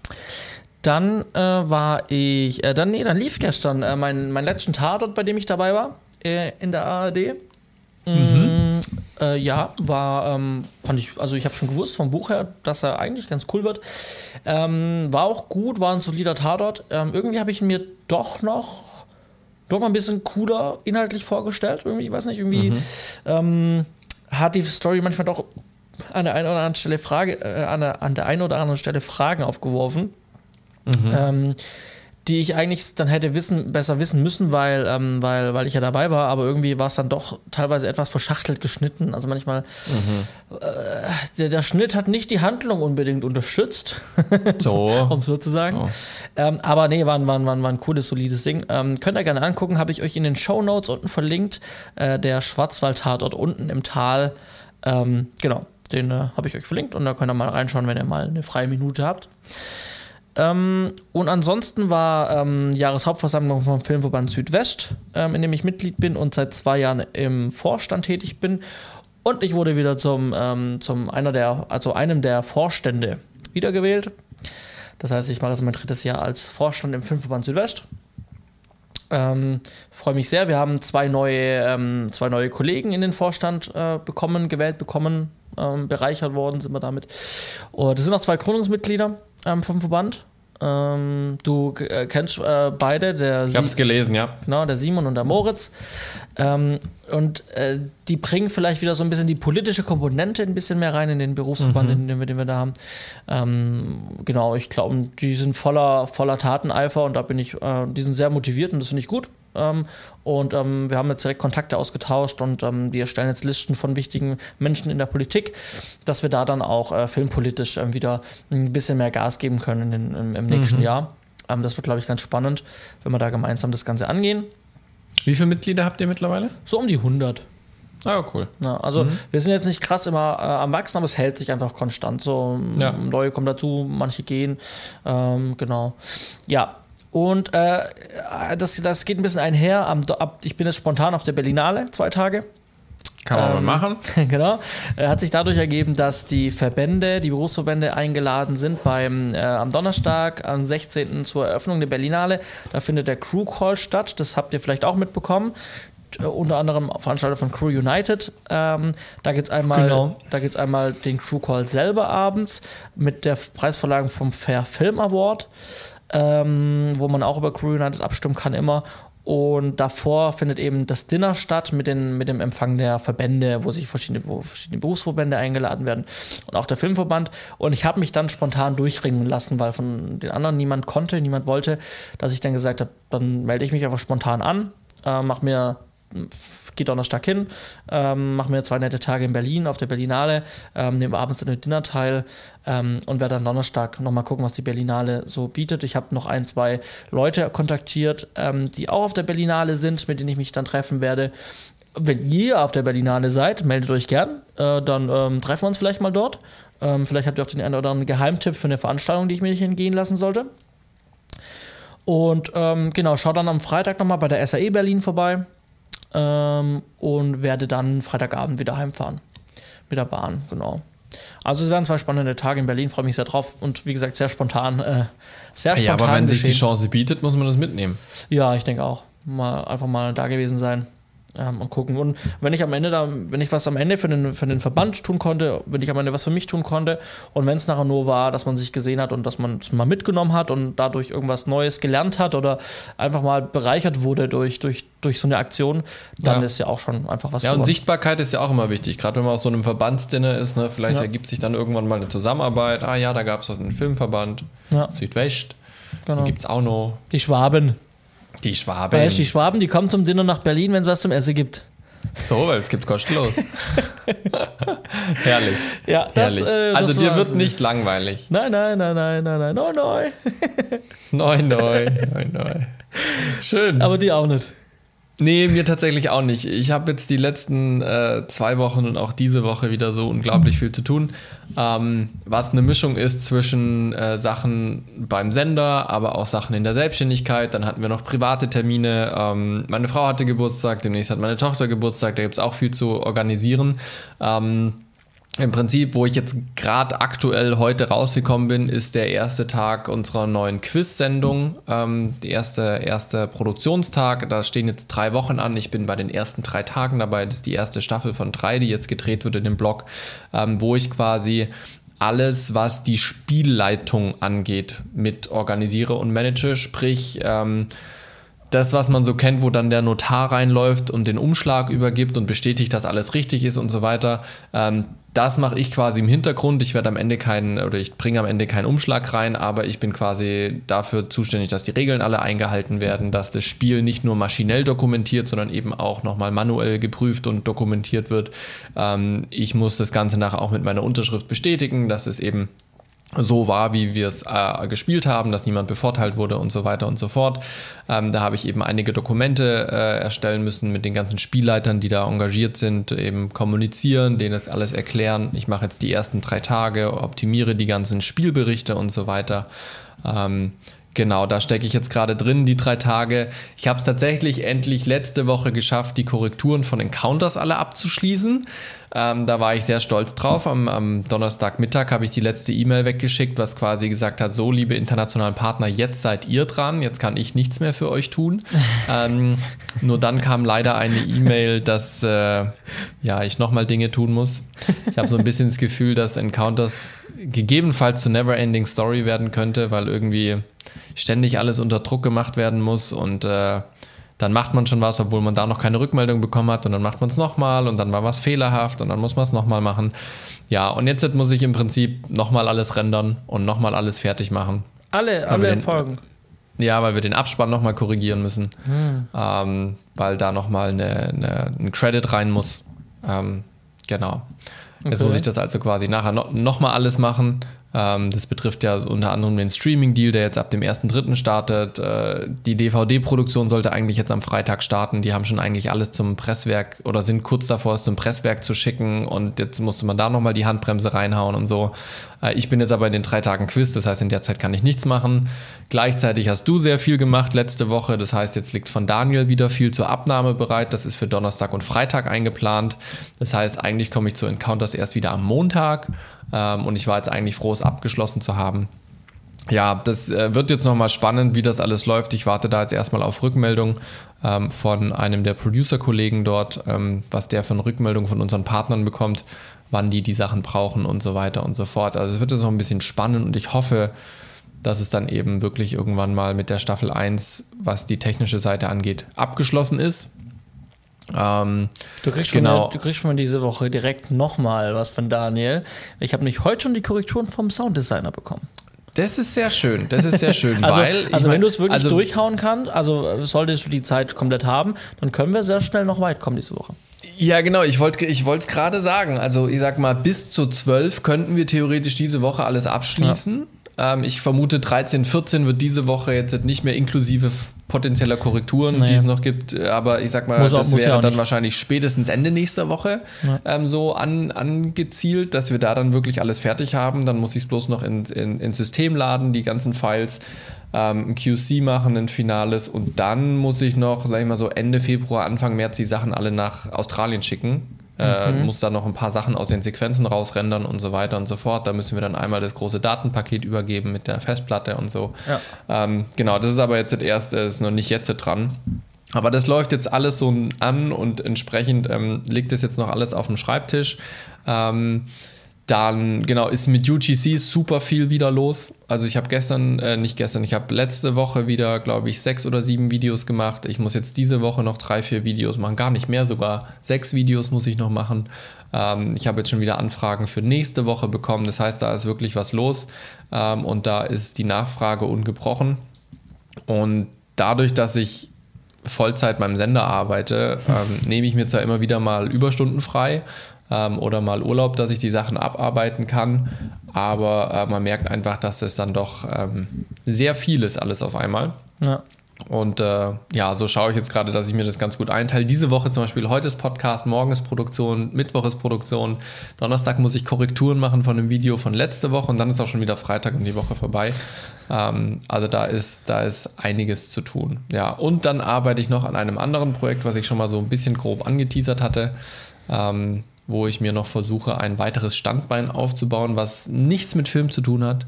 Dann äh, war ich, äh, dann, nee, dann lief gestern äh, mein, mein letzten Tatort, bei dem ich dabei war, äh, in der ARD. Mhm. Äh, ja, war, ähm, fand ich, also ich habe schon gewusst vom Buch her, dass er eigentlich ganz cool wird. Ähm, war auch gut, war ein solider Tatort. Ähm, irgendwie habe ich mir doch noch doch mal ein bisschen cooler inhaltlich vorgestellt. Irgendwie, ich weiß nicht, irgendwie mhm. ähm, hat die Story manchmal doch an der einen oder anderen Stelle Frage, äh, an, der, an der einen oder anderen Stelle Fragen aufgeworfen. Mhm. Ähm, die ich eigentlich dann hätte wissen, besser wissen müssen, weil, ähm, weil, weil ich ja dabei war, aber irgendwie war es dann doch teilweise etwas verschachtelt geschnitten. Also manchmal, mhm. äh, der, der, Schnitt hat nicht die Handlung unbedingt unterstützt, so. um so zu sagen. So. Ähm, aber nee, war, war, war, war ein cooles, solides Ding. Ähm, könnt ihr gerne angucken, habe ich euch in den Show Notes unten verlinkt. Äh, der Schwarzwald-Tatort unten im Tal. Ähm, genau, den äh, habe ich euch verlinkt und da könnt ihr mal reinschauen, wenn ihr mal eine freie Minute habt. Ähm, und ansonsten war ähm, Jahreshauptversammlung vom Filmverband Südwest, ähm, in dem ich Mitglied bin und seit zwei Jahren im Vorstand tätig bin. Und ich wurde wieder zum, ähm, zum einer der, also einem der Vorstände wiedergewählt. Das heißt, ich mache jetzt mein drittes Jahr als Vorstand im Filmverband Südwest. Ähm, Freue mich sehr. Wir haben zwei neue, ähm, zwei neue Kollegen in den Vorstand äh, bekommen, gewählt bekommen, bereichert worden sind wir damit. Und es sind auch zwei Gründungsmitglieder ähm, vom Verband. Ähm, du äh, kennst äh, beide, der Ich habe es gelesen, ja. Genau, der Simon und der Moritz. Ähm, und äh, die bringen vielleicht wieder so ein bisschen die politische Komponente ein bisschen mehr rein in den Berufsverband, Mhm. den, wir- den wir da haben. Ähm, genau, ich glaube, die sind voller, voller Tateneifer und da bin ich, äh, die sind sehr motiviert und das finde ich gut. Ähm, und ähm, wir haben jetzt direkt Kontakte ausgetauscht und ähm, die erstellen jetzt Listen von wichtigen Menschen in der Politik, dass wir da dann auch äh, filmpolitisch ähm, wieder ein bisschen mehr Gas geben können in den, im, im nächsten Jahr. Ähm, das wird, glaube ich, ganz spannend, wenn wir da gemeinsam das Ganze angehen. Wie viele Mitglieder habt ihr mittlerweile? So um die 100. Ah, cool. Ja, also wir sind jetzt nicht krass immer äh, am Wachsen, aber es hält sich einfach konstant. So Ja. neue kommen dazu, manche gehen. Ähm, genau. Ja. Und äh, das, das geht ein bisschen einher. Am, ab, ich bin jetzt spontan auf der Berlinale, zwei Tage. Kann man Ähm, mal machen. genau. Äh, hat sich dadurch ergeben, dass die Verbände, die Berufsverbände eingeladen sind beim, äh, am Donnerstag, am 16. zur Eröffnung der Berlinale. Da findet der Crew Call statt. Das habt ihr vielleicht auch mitbekommen. Äh, unter anderem Veranstalter von Crew United. Ähm, da geht es einmal, Genau. da geht's einmal den Crew Call selber abends mit der Preisverleihung vom Fair Film Award, ähm, wo man auch über Crew United abstimmen kann immer. Und davor findet eben das Dinner statt mit, den, mit dem Empfang der Verbände, wo sich verschiedene, wo verschiedene Berufsverbände eingeladen werden und auch der Filmverband. Und ich habe mich dann spontan durchringen lassen, weil von den anderen niemand konnte, niemand wollte, dass ich dann gesagt habe, dann melde ich mich einfach spontan an, äh, mach mir geht Donnerstag hin, ähm, machen wir zwei nette Tage in Berlin auf der Berlinale, ähm, nehmen abends an dem Dinner teil ähm, und werde dann Donnerstag nochmal gucken, was die Berlinale so bietet. Ich habe noch ein, zwei Leute kontaktiert, ähm, die auch auf der Berlinale sind, mit denen ich mich dann treffen werde. Wenn ihr auf der Berlinale seid, meldet euch gern, äh, dann ähm, treffen wir uns vielleicht mal dort. Ähm, vielleicht habt ihr auch den einen oder anderen Geheimtipp für eine Veranstaltung, die ich mir nicht entgehen lassen sollte. Und ähm, genau, schau dann am Freitag nochmal bei der SAE Berlin vorbei ähm, und werde dann Freitagabend wieder heimfahren. Mit der Bahn, genau. Also es werden zwei spannende Tage in Berlin, freue mich sehr drauf und wie gesagt, sehr spontan, äh, sehr spontan Ja, aber wenn sich die geschehen. Chance bietet, muss man das mitnehmen. Ja, ich denke auch. Mal einfach mal da gewesen sein ähm, und gucken. Und wenn ich am Ende da, wenn ich was am Ende für den, für den Verband tun konnte, wenn ich am Ende was für mich tun konnte und wenn es nachher nur war, dass man sich gesehen hat und dass man es mal mitgenommen hat und dadurch irgendwas Neues gelernt hat oder einfach mal bereichert wurde durch, durch, durch so eine Aktion, dann Ja. ist ja auch schon einfach was Ja, und gewonnen. Sichtbarkeit ist ja auch immer wichtig. Gerade wenn man aus so einem Verbandsdinner ist, ne, vielleicht Ja. ergibt sich dann irgendwann mal eine Zusammenarbeit. Ah ja, da gab es einen Filmverband, Ja. Südwest. Genau. Gibt es auch noch Die Schwaben. Die Schwaben. Weißt, die Schwaben, die kommen zum Dinner nach Berlin, wenn es was zum Essen gibt. So, weil es gibt kostenlos. Herrlich. Ja, das, Herrlich. äh, also dir wird nicht langweilig. Nein, nein, nein, nein, nein, nein, nein, nein. Neu, neu, neu, neu. Schön. Aber die auch nicht. Nee, mir tatsächlich auch nicht. Ich habe jetzt die letzten äh, zwei Wochen und auch diese Woche wieder so unglaublich viel zu tun. Ähm, was eine Mischung ist zwischen äh, Sachen beim Sender, aber auch Sachen in der Selbstständigkeit. Dann hatten wir noch private Termine. Ähm, meine Frau hatte Geburtstag, demnächst hat meine Tochter Geburtstag. Da gibt es auch viel zu organisieren. Ähm, im Prinzip, wo ich jetzt gerade aktuell heute rausgekommen bin, ist der erste Tag unserer neuen Quiz-Sendung. Ähm, der erste, erste Produktionstag. Da stehen jetzt drei Wochen an. Ich bin bei den ersten drei Tagen dabei. Das ist die erste Staffel von drei, die jetzt gedreht wird in dem Blog, ähm, wo ich quasi alles, was die Spielleitung angeht, mit organisiere und manage. Sprich, ähm, das, was man so kennt, wo dann der Notar reinläuft und den Umschlag übergibt und bestätigt, dass alles richtig ist und so weiter. Ähm, das mache ich quasi im Hintergrund. Ich werde am Ende keinen oder ich bringe am Ende keinen Umschlag rein, aber ich bin quasi dafür zuständig, dass die Regeln alle eingehalten werden, dass das Spiel nicht nur maschinell dokumentiert, sondern eben auch nochmal manuell geprüft und dokumentiert wird. Ähm, ich muss das Ganze nachher auch mit meiner Unterschrift bestätigen, dass es eben so war, wie wir es äh, gespielt haben, dass niemand bevorteilt wurde und so weiter und so fort. Ähm, da habe ich eben einige Dokumente äh, erstellen müssen mit den ganzen Spielleitern, die da engagiert sind, eben kommunizieren, denen das alles erklären. Ich mache jetzt die ersten drei Tage, optimiere die ganzen Spielberichte und so weiter. Ähm, Genau, da stecke ich jetzt gerade drin, die drei Tage. Ich habe es tatsächlich endlich letzte Woche geschafft, die Korrekturen von Encounters alle abzuschließen. Ähm, da war ich sehr stolz drauf. Am, am Donnerstagmittag habe ich die letzte E-Mail weggeschickt, was quasi gesagt hat, so liebe internationalen Partner, jetzt seid ihr dran, jetzt kann ich nichts mehr für euch tun. ähm, nur dann kam leider eine E-Mail, dass äh, ja, ich nochmal Dinge tun muss. Ich habe so ein bisschen das Gefühl, dass Encounters gegebenenfalls zu Neverending Story werden könnte, weil irgendwie ständig alles unter Druck gemacht werden muss und äh, dann macht man schon was, obwohl man da noch keine Rückmeldung bekommen hat und dann macht man es nochmal und dann war was fehlerhaft und dann muss man es nochmal machen. Ja, und jetzt muss ich im Prinzip nochmal alles rendern und nochmal alles fertig machen. Alle, alle den, Folgen. Ja, weil wir den Abspann nochmal korrigieren müssen, hm. ähm, weil da nochmal eine, eine, ein Credit rein muss. Ähm, genau. Jetzt okay. muss ich das also quasi nachher no, nochmal alles machen das betrifft ja unter anderem den Streaming-Deal, der jetzt ab dem 1.3. startet. Äh, die DVD-Produktion sollte eigentlich jetzt am Freitag starten. Die haben schon eigentlich alles zum Presswerk oder sind kurz davor, es zum Presswerk zu schicken. Und jetzt musste man da nochmal die Handbremse reinhauen und so. Äh, ich bin jetzt aber in den drei Tagen Quiz, das heißt, in der Zeit kann ich nichts machen. Gleichzeitig hast du sehr viel gemacht letzte Woche. Das heißt, jetzt liegt von Daniel wieder viel zur Abnahme bereit. Das ist für Donnerstag und Freitag eingeplant. Das heißt, eigentlich komme ich zu Encounters erst wieder am Montag. Ähm, und ich war jetzt eigentlich froh, es abgeschlossen zu haben. Ja, das äh, wird jetzt nochmal spannend, wie das alles läuft. Ich warte da jetzt erstmal auf Rückmeldung ähm, von einem der Producer-Kollegen dort, ähm, was der für eine Rückmeldung von unseren Partnern bekommt, wann die die Sachen brauchen und so weiter und so fort. Also es wird jetzt noch ein bisschen spannend und ich hoffe, dass es dann eben wirklich irgendwann mal mit der Staffel 1, was die technische Seite angeht, abgeschlossen ist. Ähm, du, kriegst genau. schon, du kriegst schon diese Woche direkt nochmal was von Daniel. Ich habe nämlich heute schon die Korrekturen vom Sounddesigner bekommen. Das ist sehr schön, das ist sehr schön, also, weil. Also, wenn du es wirklich also, durchhauen kannst, also solltest du die Zeit komplett haben, dann können wir sehr schnell noch weit kommen diese Woche. Ja, genau, ich wollte ich es gerade sagen. Also, ich sag mal, bis zu 12 könnten wir theoretisch diese Woche alles abschließen. Ja. Ähm, ich vermute, 13, 14 wird diese Woche jetzt nicht mehr inklusive potenzieller Korrekturen, naja. die es noch gibt. Aber ich sag mal, muss auch, das wäre ja dann nicht. wahrscheinlich spätestens Ende nächster Woche ja. ähm, so an, angezielt, dass wir da dann wirklich alles fertig haben. Dann muss ich es bloß noch ins in, in System laden, die ganzen Files, ähm, ein QC machen, ein Finales und dann muss ich noch, sag ich mal so, Ende Februar, Anfang März die Sachen alle nach Australien schicken äh, mhm. muss dann noch ein paar Sachen aus den Sequenzen rausrendern und so weiter und so fort. Da müssen wir dann einmal das große Datenpaket übergeben mit der Festplatte und so. Ja. Ähm, genau, das ist aber jetzt das erste, ist noch nicht jetzt dran. Aber das läuft jetzt alles so an und entsprechend ähm, liegt es jetzt noch alles auf dem Schreibtisch. Ähm, dann, genau, ist mit UGC super viel wieder los. Also ich habe gestern, äh, nicht gestern, ich habe letzte Woche wieder, glaube ich, sechs oder sieben Videos gemacht. Ich muss jetzt diese Woche noch drei, vier Videos machen, gar nicht mehr sogar. Sechs Videos muss ich noch machen. Ähm, ich habe jetzt schon wieder Anfragen für nächste Woche bekommen. Das heißt, da ist wirklich was los ähm, und da ist die Nachfrage ungebrochen. Und dadurch, dass ich Vollzeit beim Sender arbeite, ähm, nehme ich mir zwar immer wieder mal Überstunden frei ähm, oder mal Urlaub, dass ich die Sachen abarbeiten kann. Aber äh, man merkt einfach, dass es dann doch ähm, sehr viel ist, alles auf einmal. Ja. Und äh, ja, so schaue ich jetzt gerade, dass ich mir das ganz gut einteile. Diese Woche zum Beispiel, heute ist Podcast, morgen ist Produktion, Mittwoch ist Produktion, Donnerstag muss ich Korrekturen machen von dem Video von letzte Woche und dann ist auch schon wieder Freitag und die Woche vorbei. Ähm, also da ist, da ist einiges zu tun. Ja, und dann arbeite ich noch an einem anderen Projekt, was ich schon mal so ein bisschen grob angeteasert hatte. Ähm, wo ich mir noch versuche, ein weiteres Standbein aufzubauen, was nichts mit Film zu tun hat,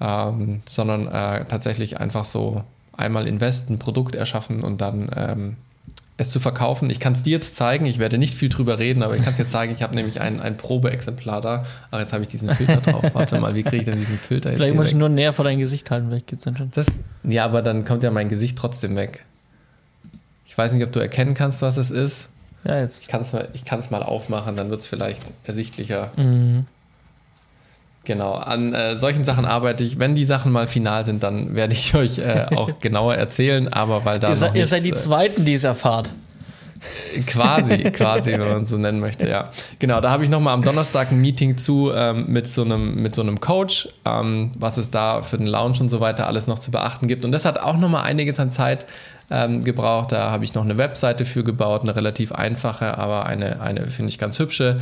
ähm, sondern äh, tatsächlich einfach so einmal investen, ein Produkt erschaffen und dann ähm, es zu verkaufen. Ich kann es dir jetzt zeigen, ich werde nicht viel drüber reden, aber ich kann es dir zeigen, ich habe nämlich ein, ein Probeexemplar da. Ach, jetzt habe ich diesen Filter drauf. Warte mal, wie kriege ich denn diesen Filter jetzt Vielleicht muss ich nur näher vor dein Gesicht halten, vielleicht geht's dann schon. Das, ja, aber dann kommt ja mein Gesicht trotzdem weg. Ich weiß nicht, ob du erkennen kannst, was es ist. Ja, jetzt. Ich kann es mal, mal aufmachen, dann wird es vielleicht ersichtlicher. Mhm. Genau, an äh, solchen Sachen arbeite ich. Wenn die Sachen mal final sind, dann werde ich euch äh, auch genauer erzählen, aber weil da. Ihr, noch ihr seid die äh, Zweiten, die es erfahrt. Quasi, quasi, wenn man es so nennen möchte, ja. Genau, da habe ich nochmal am Donnerstag ein Meeting zu ähm, mit, so einem, mit so einem Coach, ähm, was es da für den Lounge und so weiter alles noch zu beachten gibt. Und das hat auch nochmal einiges an Zeit ähm, gebraucht. Da habe ich noch eine Webseite für gebaut, eine relativ einfache, aber eine, eine finde ich ganz hübsche,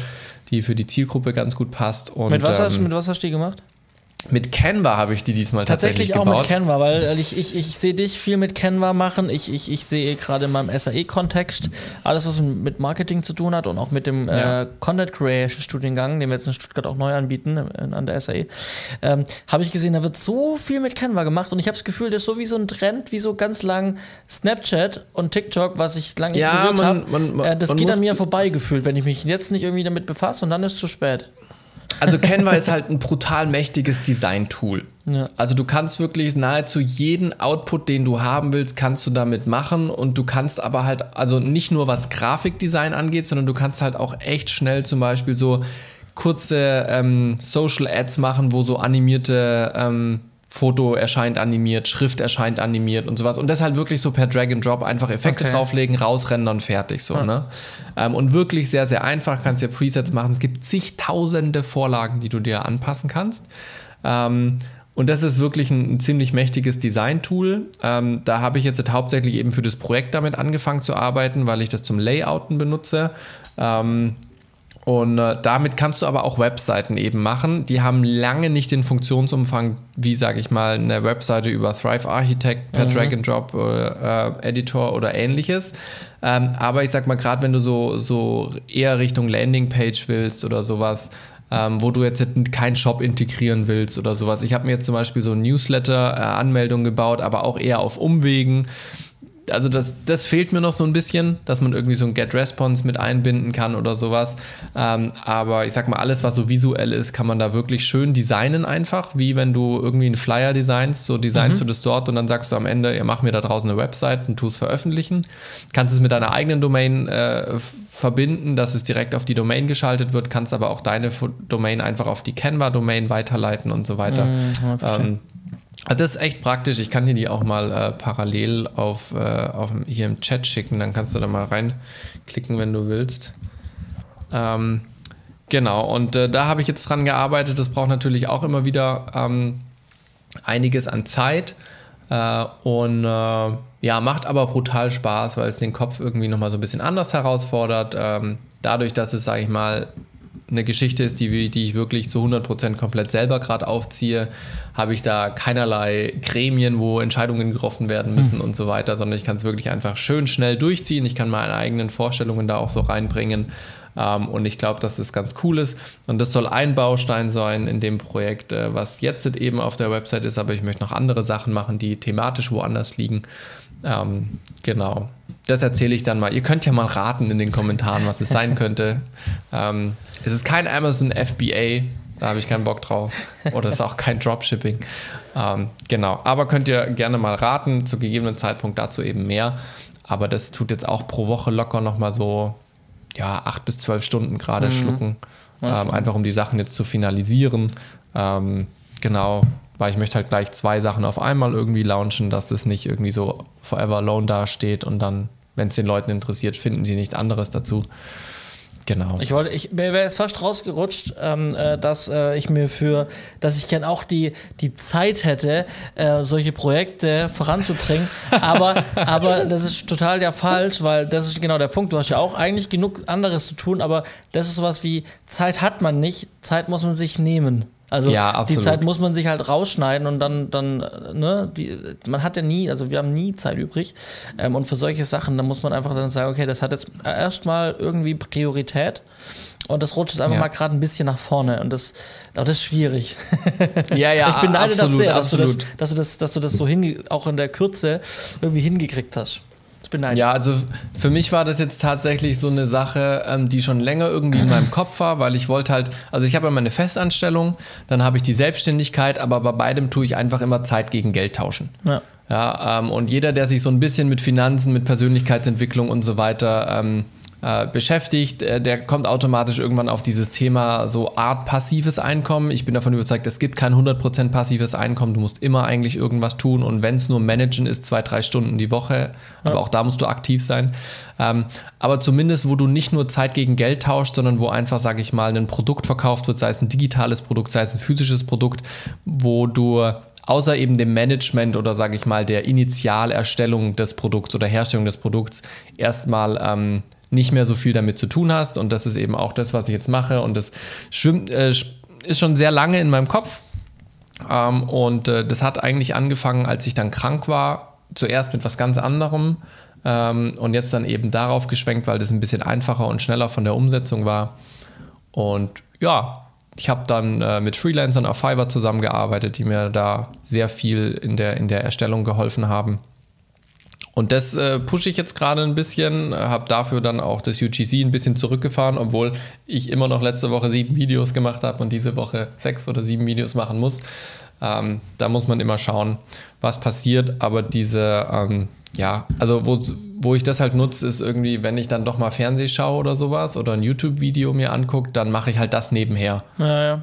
die für die Zielgruppe ganz gut passt. Und, mit, was hast, ähm, mit was hast du die gemacht? Mit Canva habe ich die diesmal tatsächlich, tatsächlich auch mit Canva, weil ich, ich, ich sehe dich viel mit Canva machen. Ich, ich, ich sehe gerade in meinem SAE-Kontext alles, was mit Marketing zu tun hat und auch mit dem ja. äh, Content Creation Studiengang, den wir jetzt in Stuttgart auch neu anbieten äh, an der SAE, ähm, habe ich gesehen, da wird so viel mit Canva gemacht und ich habe das Gefühl, das ist so wie so ein Trend, wie so ganz lang Snapchat und TikTok, was ich lange ja, ignoriert habe. Äh, das geht an mir vorbei gefühlt, wenn ich mich jetzt nicht irgendwie damit befasse und dann ist es zu spät. Also Canva ist halt ein brutal mächtiges Design-Tool. Ja. Also du kannst wirklich nahezu jeden Output, den du haben willst, kannst du damit machen und du kannst aber halt, also nicht nur was Grafikdesign angeht, sondern du kannst halt auch echt schnell zum Beispiel so kurze ähm, Social Ads machen, wo so animierte ähm, Foto erscheint animiert, Schrift erscheint animiert und sowas. Und das halt wirklich so per Drag and Drop einfach Effekte okay. drauflegen, rausrendern, fertig so. Ja. Ne? Ähm, und wirklich sehr, sehr einfach, kannst ja Presets machen. Es gibt zigtausende Vorlagen, die du dir anpassen kannst. Ähm, und das ist wirklich ein, ein ziemlich mächtiges Design-Tool. Ähm, da habe ich jetzt hauptsächlich eben für das Projekt damit angefangen zu arbeiten, weil ich das zum Layouten benutze. Ähm, und äh, damit kannst du aber auch Webseiten eben machen. Die haben lange nicht den Funktionsumfang wie, sage ich mal, eine Webseite über Thrive Architect per mhm. Drag and Drop äh, Editor oder ähnliches. Ähm, aber ich sag mal, gerade wenn du so, so eher Richtung Landingpage willst oder sowas, ähm, wo du jetzt keinen Shop integrieren willst oder sowas. Ich habe mir jetzt zum Beispiel so ein Newsletter-Anmeldung äh, gebaut, aber auch eher auf Umwegen also das, das fehlt mir noch so ein bisschen, dass man irgendwie so ein Get-Response mit einbinden kann oder sowas. Ähm, aber ich sag mal, alles, was so visuell ist, kann man da wirklich schön designen einfach, wie wenn du irgendwie einen Flyer designst, so designst mhm. du das dort und dann sagst du am Ende, ihr mach mir da draußen eine Website und tu es veröffentlichen. Kannst es mit deiner eigenen Domain äh, verbinden, dass es direkt auf die Domain geschaltet wird, kannst aber auch deine Domain einfach auf die Canva-Domain weiterleiten und so weiter. Mhm, ähm, also das ist echt praktisch. Ich kann dir die auch mal äh, parallel auf, äh, auf, hier im Chat schicken. Dann kannst du da mal reinklicken, wenn du willst. Ähm, genau, und äh, da habe ich jetzt dran gearbeitet. Das braucht natürlich auch immer wieder ähm, einiges an Zeit. Äh, und äh, ja, macht aber brutal Spaß, weil es den Kopf irgendwie nochmal so ein bisschen anders herausfordert. Ähm, dadurch, dass es, sage ich mal, eine Geschichte ist, die, die ich wirklich zu 100% komplett selber gerade aufziehe, habe ich da keinerlei Gremien, wo Entscheidungen getroffen werden müssen hm. und so weiter, sondern ich kann es wirklich einfach schön schnell durchziehen. Ich kann meine eigenen Vorstellungen da auch so reinbringen. Ähm, und ich glaube, dass das ganz cool ist. Und das soll ein Baustein sein in dem Projekt, äh, was jetzt eben auf der Website ist, aber ich möchte noch andere Sachen machen, die thematisch woanders liegen. Ähm, genau das erzähle ich dann mal. Ihr könnt ja mal raten in den Kommentaren, was es sein könnte. Ähm, es ist kein Amazon FBA, da habe ich keinen Bock drauf. Oder es ist auch kein Dropshipping. Ähm, genau, aber könnt ihr gerne mal raten, zu gegebenen Zeitpunkt dazu eben mehr. Aber das tut jetzt auch pro Woche locker nochmal so ja, acht bis zwölf Stunden gerade mhm. schlucken. Ähm, einfach um die Sachen jetzt zu finalisieren. Ähm, genau, weil ich möchte halt gleich zwei Sachen auf einmal irgendwie launchen, dass es nicht irgendwie so forever alone dasteht und dann wenn es den Leuten interessiert, finden sie nichts anderes dazu. Genau. Ich wollte, ich wäre jetzt fast rausgerutscht, ähm, äh, dass äh, ich mir für, dass ich gern auch die, die Zeit hätte, äh, solche Projekte voranzubringen. aber, aber das ist total ja falsch, weil das ist genau der Punkt. Du hast ja auch eigentlich genug anderes zu tun, aber das ist sowas wie Zeit hat man nicht, Zeit muss man sich nehmen. Also ja, die Zeit muss man sich halt rausschneiden und dann, dann, ne, die, man hat ja nie, also wir haben nie Zeit übrig. Ähm, und für solche Sachen, da muss man einfach dann sagen, okay, das hat jetzt erstmal irgendwie Priorität. Und das rutscht jetzt einfach ja. mal gerade ein bisschen nach vorne. Und das, das ist schwierig. Ja, ja. ich beneide absolut, das sehr, dass du das, dass du das, dass du das so hin, auch in der Kürze irgendwie hingekriegt hast beneiden. Ja, also für mich war das jetzt tatsächlich so eine Sache, ähm, die schon länger irgendwie in meinem Kopf war, weil ich wollte halt, also ich habe ja meine Festanstellung, dann habe ich die Selbstständigkeit, aber bei beidem tue ich einfach immer Zeit gegen Geld tauschen. Ja. Ja, ähm, und jeder, der sich so ein bisschen mit Finanzen, mit Persönlichkeitsentwicklung und so weiter ähm, äh, beschäftigt, äh, der kommt automatisch irgendwann auf dieses Thema so Art passives Einkommen. Ich bin davon überzeugt, es gibt kein 100% passives Einkommen. Du musst immer eigentlich irgendwas tun und wenn es nur managen ist, zwei, drei Stunden die Woche, ja. aber auch da musst du aktiv sein. Ähm, aber zumindest, wo du nicht nur Zeit gegen Geld tauscht, sondern wo einfach, sage ich mal, ein Produkt verkauft wird, sei es ein digitales Produkt, sei es ein physisches Produkt, wo du außer eben dem Management oder sage ich mal der Initialerstellung des Produkts oder Herstellung des Produkts erstmal ähm, nicht mehr so viel damit zu tun hast. Und das ist eben auch das, was ich jetzt mache. Und das schwimmt, äh, ist schon sehr lange in meinem Kopf. Ähm, und äh, das hat eigentlich angefangen, als ich dann krank war. Zuerst mit was ganz anderem ähm, und jetzt dann eben darauf geschwenkt, weil das ein bisschen einfacher und schneller von der Umsetzung war. Und ja, ich habe dann äh, mit Freelancern auf Fiverr zusammengearbeitet, die mir da sehr viel in der, in der Erstellung geholfen haben. Und das äh, pushe ich jetzt gerade ein bisschen, habe dafür dann auch das UGC ein bisschen zurückgefahren, obwohl ich immer noch letzte Woche sieben Videos gemacht habe und diese Woche sechs oder sieben Videos machen muss. Ähm, da muss man immer schauen, was passiert. Aber diese, ähm, ja, also wo, wo ich das halt nutze, ist irgendwie, wenn ich dann doch mal Fernseh schaue oder sowas oder ein YouTube-Video mir angucke, dann mache ich halt das nebenher. Ja, ja.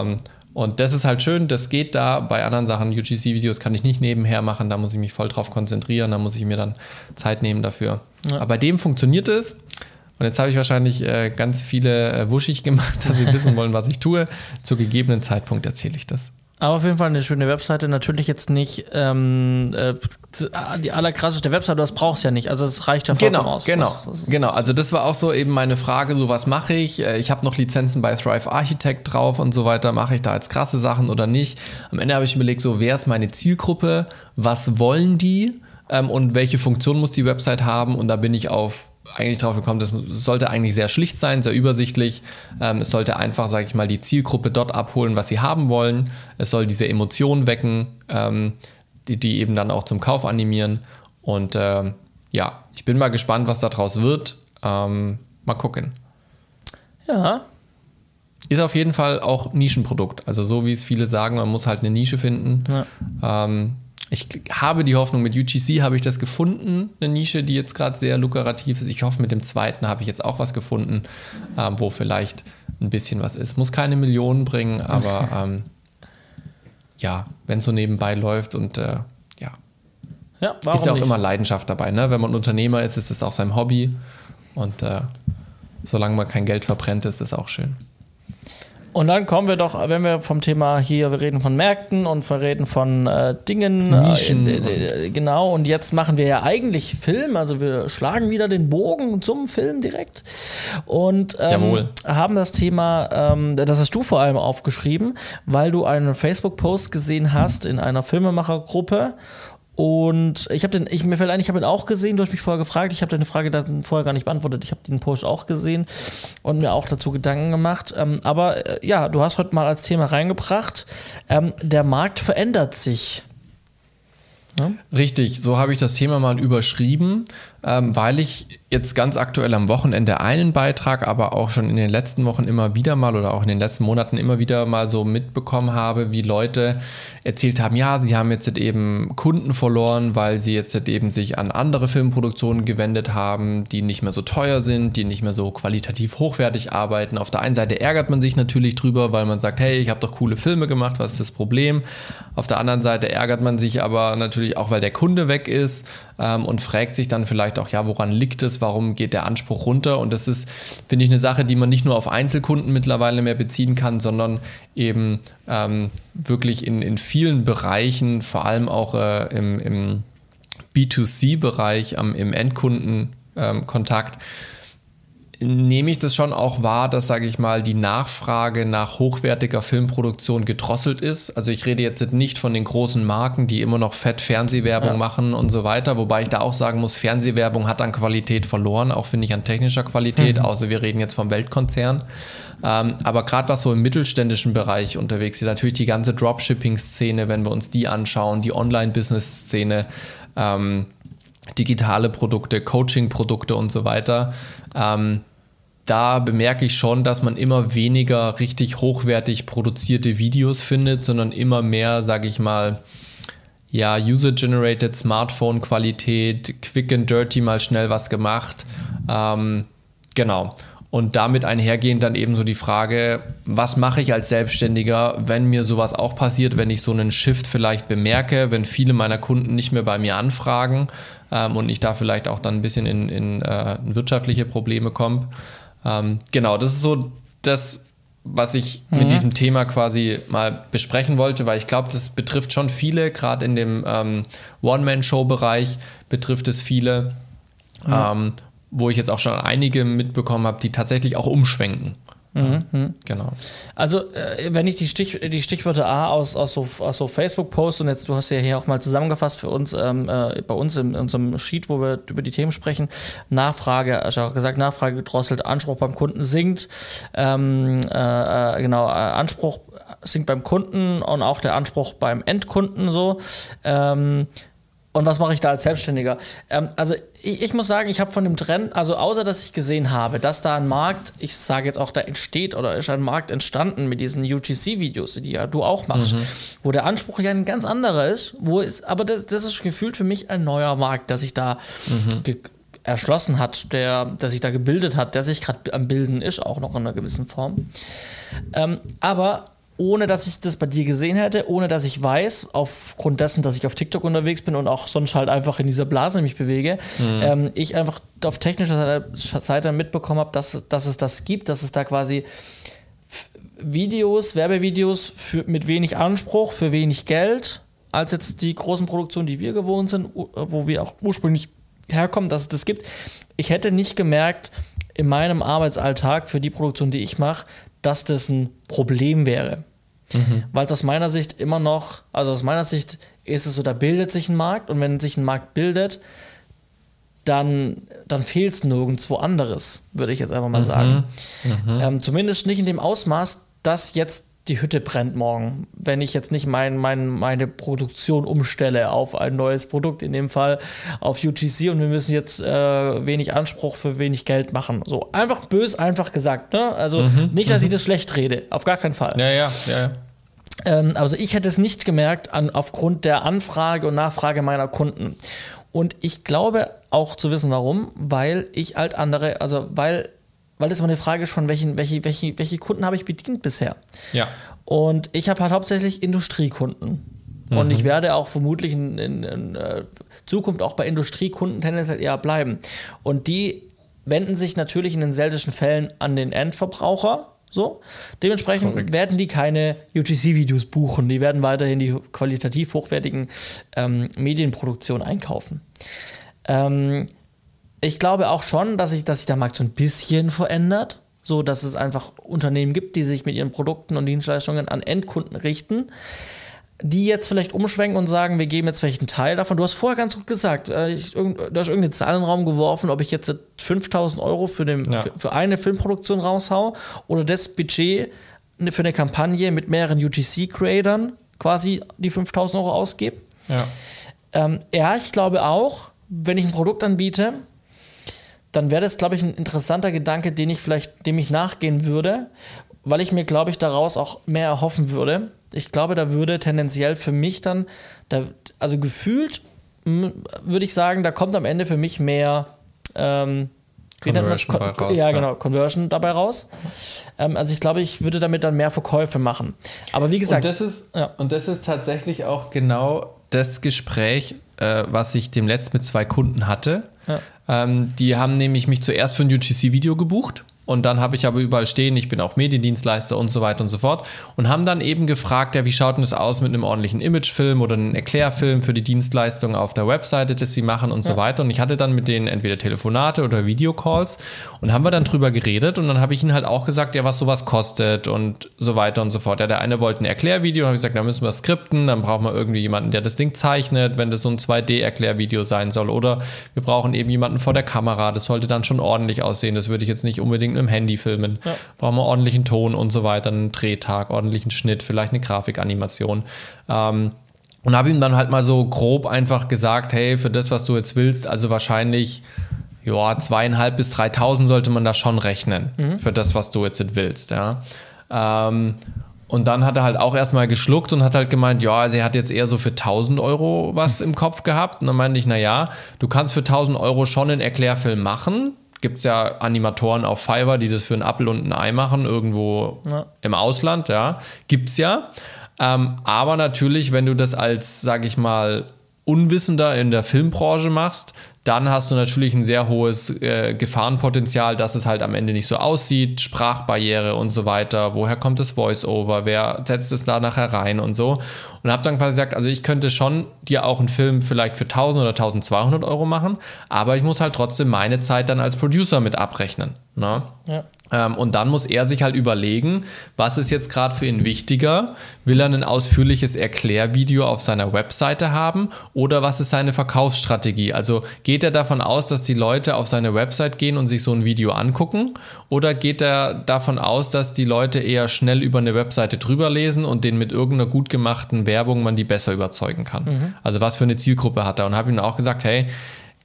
Ähm, und das ist halt schön, das geht da. Bei anderen Sachen, UGC-Videos kann ich nicht nebenher machen, da muss ich mich voll drauf konzentrieren, da muss ich mir dann Zeit nehmen dafür. Ja. Aber bei dem funktioniert es. Und jetzt habe ich wahrscheinlich äh, ganz viele äh, wuschig gemacht, dass sie wissen wollen, was ich tue. Zu gegebenen Zeitpunkt erzähle ich das. Aber auf jeden Fall eine schöne Webseite. Natürlich jetzt nicht ähm, äh, die allerkrasseste Webseite, das brauchst du ja nicht. Also es reicht ja vollkommen genau, aus. Genau, was, was genau. Also das war auch so eben meine Frage, so was mache ich? Äh, ich habe noch Lizenzen bei Thrive Architect drauf und so weiter. Mache ich da jetzt krasse Sachen oder nicht? Am Ende habe ich überlegt, so wer ist meine Zielgruppe? Was wollen die? Ähm, und welche Funktion muss die Website haben? Und da bin ich auf eigentlich darauf gekommen, das sollte eigentlich sehr schlicht sein, sehr übersichtlich. Ähm, es sollte einfach, sage ich mal, die Zielgruppe dort abholen, was sie haben wollen. Es soll diese Emotionen wecken, ähm, die, die eben dann auch zum Kauf animieren. Und äh, ja, ich bin mal gespannt, was daraus wird. Ähm, mal gucken. Ja. Ist auf jeden Fall auch Nischenprodukt. Also so wie es viele sagen, man muss halt eine Nische finden. Ja. Ähm, ich habe die Hoffnung, mit UGC habe ich das gefunden, eine Nische, die jetzt gerade sehr lukrativ ist. Ich hoffe, mit dem zweiten habe ich jetzt auch was gefunden, ähm, wo vielleicht ein bisschen was ist. Muss keine Millionen bringen, aber ähm, ja, wenn es so nebenbei läuft und äh, ja. ja ist ja auch nicht? immer Leidenschaft dabei. Ne? Wenn man Unternehmer ist, ist es auch sein Hobby und äh, solange man kein Geld verbrennt, ist das auch schön. Und dann kommen wir doch, wenn wir vom Thema hier, wir reden von Märkten und wir reden von äh, Dingen. Nischen. Äh, genau, und jetzt machen wir ja eigentlich Film, also wir schlagen wieder den Bogen zum Film direkt. Und ähm, haben das Thema, ähm, das hast du vor allem aufgeschrieben, weil du einen Facebook-Post gesehen hast in einer Filmemachergruppe und ich habe den, ich, mir fällt ein, ich habe ihn auch gesehen, du hast mich vorher gefragt, ich habe deine Frage dann vorher gar nicht beantwortet. Ich habe den Post auch gesehen und mir auch dazu Gedanken gemacht. Ähm, aber äh, ja, du hast heute mal als Thema reingebracht, ähm, der Markt verändert sich. Ja? Richtig, so habe ich das Thema mal überschrieben, ähm, weil ich jetzt ganz aktuell am Wochenende einen Beitrag, aber auch schon in den letzten Wochen immer wieder mal oder auch in den letzten Monaten immer wieder mal so mitbekommen habe, wie Leute erzählt haben, ja, sie haben jetzt eben Kunden verloren, weil sie jetzt eben sich an andere Filmproduktionen gewendet haben, die nicht mehr so teuer sind, die nicht mehr so qualitativ hochwertig arbeiten. Auf der einen Seite ärgert man sich natürlich drüber, weil man sagt, hey, ich habe doch coole Filme gemacht, was ist das Problem? Auf der anderen Seite ärgert man sich aber natürlich auch, weil der Kunde weg ist ähm, und fragt sich dann vielleicht auch, ja, woran liegt es, warum geht der Anspruch runter? Und das ist, finde ich, eine Sache, die man nicht nur auf Einzelkunden mittlerweile mehr beziehen kann, sondern eben ähm, wirklich in, in vielen Bereichen, vor allem auch äh, im, im B2C-Bereich, im Endkundenkontakt. Ähm, nehme ich das schon auch wahr, dass, sage ich mal, die Nachfrage nach hochwertiger Filmproduktion gedrosselt ist. Also ich rede jetzt nicht von den großen Marken, die immer noch fett Fernsehwerbung ja. machen und so weiter, wobei ich da auch sagen muss, Fernsehwerbung hat an Qualität verloren, auch finde ich an technischer Qualität, mhm. außer wir reden jetzt vom Weltkonzern. Ähm, aber gerade was so im mittelständischen Bereich unterwegs ist, natürlich die ganze Dropshipping-Szene, wenn wir uns die anschauen, die Online-Business-Szene, ähm, digitale Produkte, Coaching-Produkte und so weiter. Ähm, da bemerke ich schon, dass man immer weniger richtig hochwertig produzierte Videos findet, sondern immer mehr, sage ich mal, ja, User-Generated Smartphone-Qualität, quick and dirty mal schnell was gemacht. Ähm, genau. Und damit einhergehend dann eben so die Frage, was mache ich als Selbstständiger, wenn mir sowas auch passiert, wenn ich so einen Shift vielleicht bemerke, wenn viele meiner Kunden nicht mehr bei mir anfragen ähm, und ich da vielleicht auch dann ein bisschen in, in, äh, wirtschaftliche Probleme komme. Ähm, genau, das ist so das, was ich mhm. mit diesem Thema quasi mal besprechen wollte, weil ich glaube, das betrifft schon viele, gerade in dem ähm, One-Man-Show-Bereich betrifft es viele. Mhm. Ähm, wo ich jetzt auch schon einige mitbekommen habe, die tatsächlich auch umschwenken. Mhm. Genau. Also, äh, wenn ich die, Stich, die Stichwörter A aus, aus, so, aus so Facebook poste und jetzt, du hast ja hier auch mal zusammengefasst für uns, ähm, äh, bei uns in, in, unserem Sheet, wo wir über die Themen sprechen, Nachfrage, also auch gesagt, Nachfrage gedrosselt, Anspruch beim Kunden sinkt, ähm, äh, äh genau, äh, Anspruch sinkt beim Kunden und auch der Anspruch beim Endkunden so. Ähm, und was mache ich da als Selbstständiger? Ähm, also ich, ich, muss sagen, ich habe von dem Trend, also außer dass ich gesehen habe, dass da ein Markt, ich sage jetzt auch, da entsteht oder ist ein Markt entstanden mit diesen UGC-Videos, die ja du auch machst, mhm. wo der Anspruch ja ein ganz anderer ist, wo ist, aber das, das ist gefühlt für mich ein neuer Markt, der sich da mhm. erschlossen hat, der, der sich da gebildet hat, der sich gerade am Bilden ist, auch noch in einer gewissen Form. Ähm, aber ohne dass ich das bei dir gesehen hätte, ohne dass ich weiß, aufgrund dessen, dass ich auf TikTok unterwegs bin und auch sonst halt einfach in dieser Blase mich bewege, mhm. ähm, ich einfach auf technischer Seite mitbekommen habe, dass, dass es das gibt, dass es da quasi Videos, Werbevideos für, mit wenig Anspruch, für wenig Geld, als jetzt die großen Produktionen, die wir gewohnt sind, wo wir auch ursprünglich herkommen, dass es das gibt. Ich hätte nicht gemerkt, in meinem Arbeitsalltag für die Produktion, die ich mache, dass das ein Problem wäre. Mhm. Weil es aus meiner Sicht immer noch, also aus meiner Sicht ist es so, da bildet sich ein Markt und wenn sich ein Markt bildet, dann, dann fehlt es nirgendwo anderes, würde ich jetzt einfach mal mhm. sagen. Mhm. Ähm, zumindest nicht in dem Ausmaß, dass jetzt die Hütte brennt morgen, wenn ich jetzt nicht mein, mein, meine Produktion umstelle auf ein neues Produkt, in dem Fall auf UGC und wir müssen jetzt äh, wenig Anspruch für wenig Geld machen. So einfach bös, einfach gesagt. Ne? Also mhm, nicht, dass ich mhm. das schlecht rede, auf gar keinen Fall. Ja, ja, ja. Ähm, also ich hätte es nicht gemerkt an, aufgrund der Anfrage und Nachfrage meiner Kunden. Und ich glaube auch zu wissen, warum, weil ich halt andere, also weil weil das immer eine Frage ist von welchen, welche, welche, welche Kunden habe ich bedient bisher. Ja. Und ich habe halt hauptsächlich Industriekunden. Mhm. Und ich werde auch vermutlich in, in, in uh, Zukunft auch bei Industriekunden tendenziell eher bleiben. Und die wenden sich natürlich in den seltensten Fällen an den Endverbraucher. So. Dementsprechend Korrekt. werden die keine UGC-Videos buchen. Die werden weiterhin die qualitativ hochwertigen ähm, Medienproduktionen einkaufen. Ähm, ich glaube auch schon, dass sich, dass sich der Markt so ein bisschen verändert. So, dass es einfach Unternehmen gibt, die sich mit ihren Produkten und Dienstleistungen an Endkunden richten, die jetzt vielleicht umschwenken und sagen, wir geben jetzt vielleicht einen Teil davon. Du hast vorher ganz gut gesagt, äh, du hast irgendeine Zahl in den Raum geworfen, ob ich jetzt 5000 Euro für, den, ja. für, für eine Filmproduktion raushau oder das Budget für eine Kampagne mit mehreren UGC-Creatern quasi die 5000 Euro ausgebe. Ja. Ähm, ja, ich glaube auch, wenn ich ein Produkt anbiete, dann wäre das, glaube ich, ein interessanter Gedanke, den ich vielleicht, dem ich nachgehen würde, weil ich mir, glaube ich, daraus auch mehr erhoffen würde. Ich glaube, da würde tendenziell für mich dann, da, also gefühlt, würde ich sagen, da kommt am Ende für mich mehr ähm, Conversion Con raus, ja, genau, Conversion dabei raus. Ähm, also ich glaube, ich würde damit dann mehr Verkäufe machen. Aber wie gesagt. Und das ist, ja. und das ist tatsächlich auch genau das Gespräch, äh, was ich dem letzten mit zwei Kunden hatte. Ja. Ähm, die haben nämlich mich zuerst für ein UGC-Video gebucht und dann habe ich aber überall stehen, ich bin auch Mediendienstleister und so weiter und so fort. Und haben dann eben gefragt, ja, wie schaut denn das aus mit einem ordentlichen Imagefilm oder einem Erklärfilm für die Dienstleistung auf der Webseite, das sie machen und ja. so weiter. Und ich hatte dann mit denen entweder Telefonate oder Videocalls und haben wir dann drüber geredet und dann habe ich ihnen halt auch gesagt, ja, was sowas kostet und so weiter und so fort. Ja, der eine wollte ein Erklärvideo und habe ich gesagt, da müssen wir skripten, dann brauchen wir irgendwie jemanden, der das Ding zeichnet, wenn das so ein 2D-Erklärvideo sein soll. Oder wir brauchen eben jemanden vor der Kamera, das sollte dann schon ordentlich aussehen. Das würde ich jetzt nicht unbedingt mit dem Handy filmen. Ja. Brauchen wir ordentlichen Ton und so weiter, einen Drehtag, ordentlichen Schnitt, vielleicht eine Grafikanimation. Ähm, und habe ihm dann halt mal so grob einfach gesagt, hey, für das, was du jetzt willst, also wahrscheinlich ja, zweieinhalb bis 3.000 sollte man da schon rechnen mhm. für das, was du jetzt willst, ja. Ähm, und dann hat er halt auch erstmal geschluckt und hat halt gemeint, ja, also er hat jetzt eher so für 1000 Euro was im Kopf gehabt. Und dann meinte ich, naja, du kannst für 1000 Euro schon einen Erklärfilm machen, gibt es ja Animatoren auf Fiverr, die das für einen Apfel und ein Ei machen, irgendwo ja. im Ausland, ja. Gibt es ja. Ähm, aber natürlich, wenn du das als, sag ich mal, Unwissender in der Filmbranche machst, dann hast du natürlich ein sehr hohes äh, Gefahrenpotenzial, dass es halt am Ende nicht so aussieht, Sprachbarriere und so weiter. Woher kommt das Voice-Over? Wer setzt es da nachher rein und so? Und habe dann quasi gesagt, also ich könnte schon dir auch einen Film vielleicht für 1000 oder 1200 Euro machen, aber ich muss halt trotzdem meine Zeit dann als Producer mit abrechnen. Ne? Ja. Ähm, und dann muss er sich halt überlegen, was ist jetzt gerade für ihn wichtiger? Will er ein ausführliches Erklärvideo auf seiner Webseite haben oder was ist seine Verkaufsstrategie? Also geht er davon aus, dass die Leute auf seine Website gehen und sich so ein Video angucken oder geht er davon aus, dass die Leute eher schnell über eine Webseite drüber lesen und den mit irgendeiner gut gemachten Werbung man die besser überzeugen kann? Mhm. Also was für eine Zielgruppe hat er? Und habe ihm auch gesagt, hey,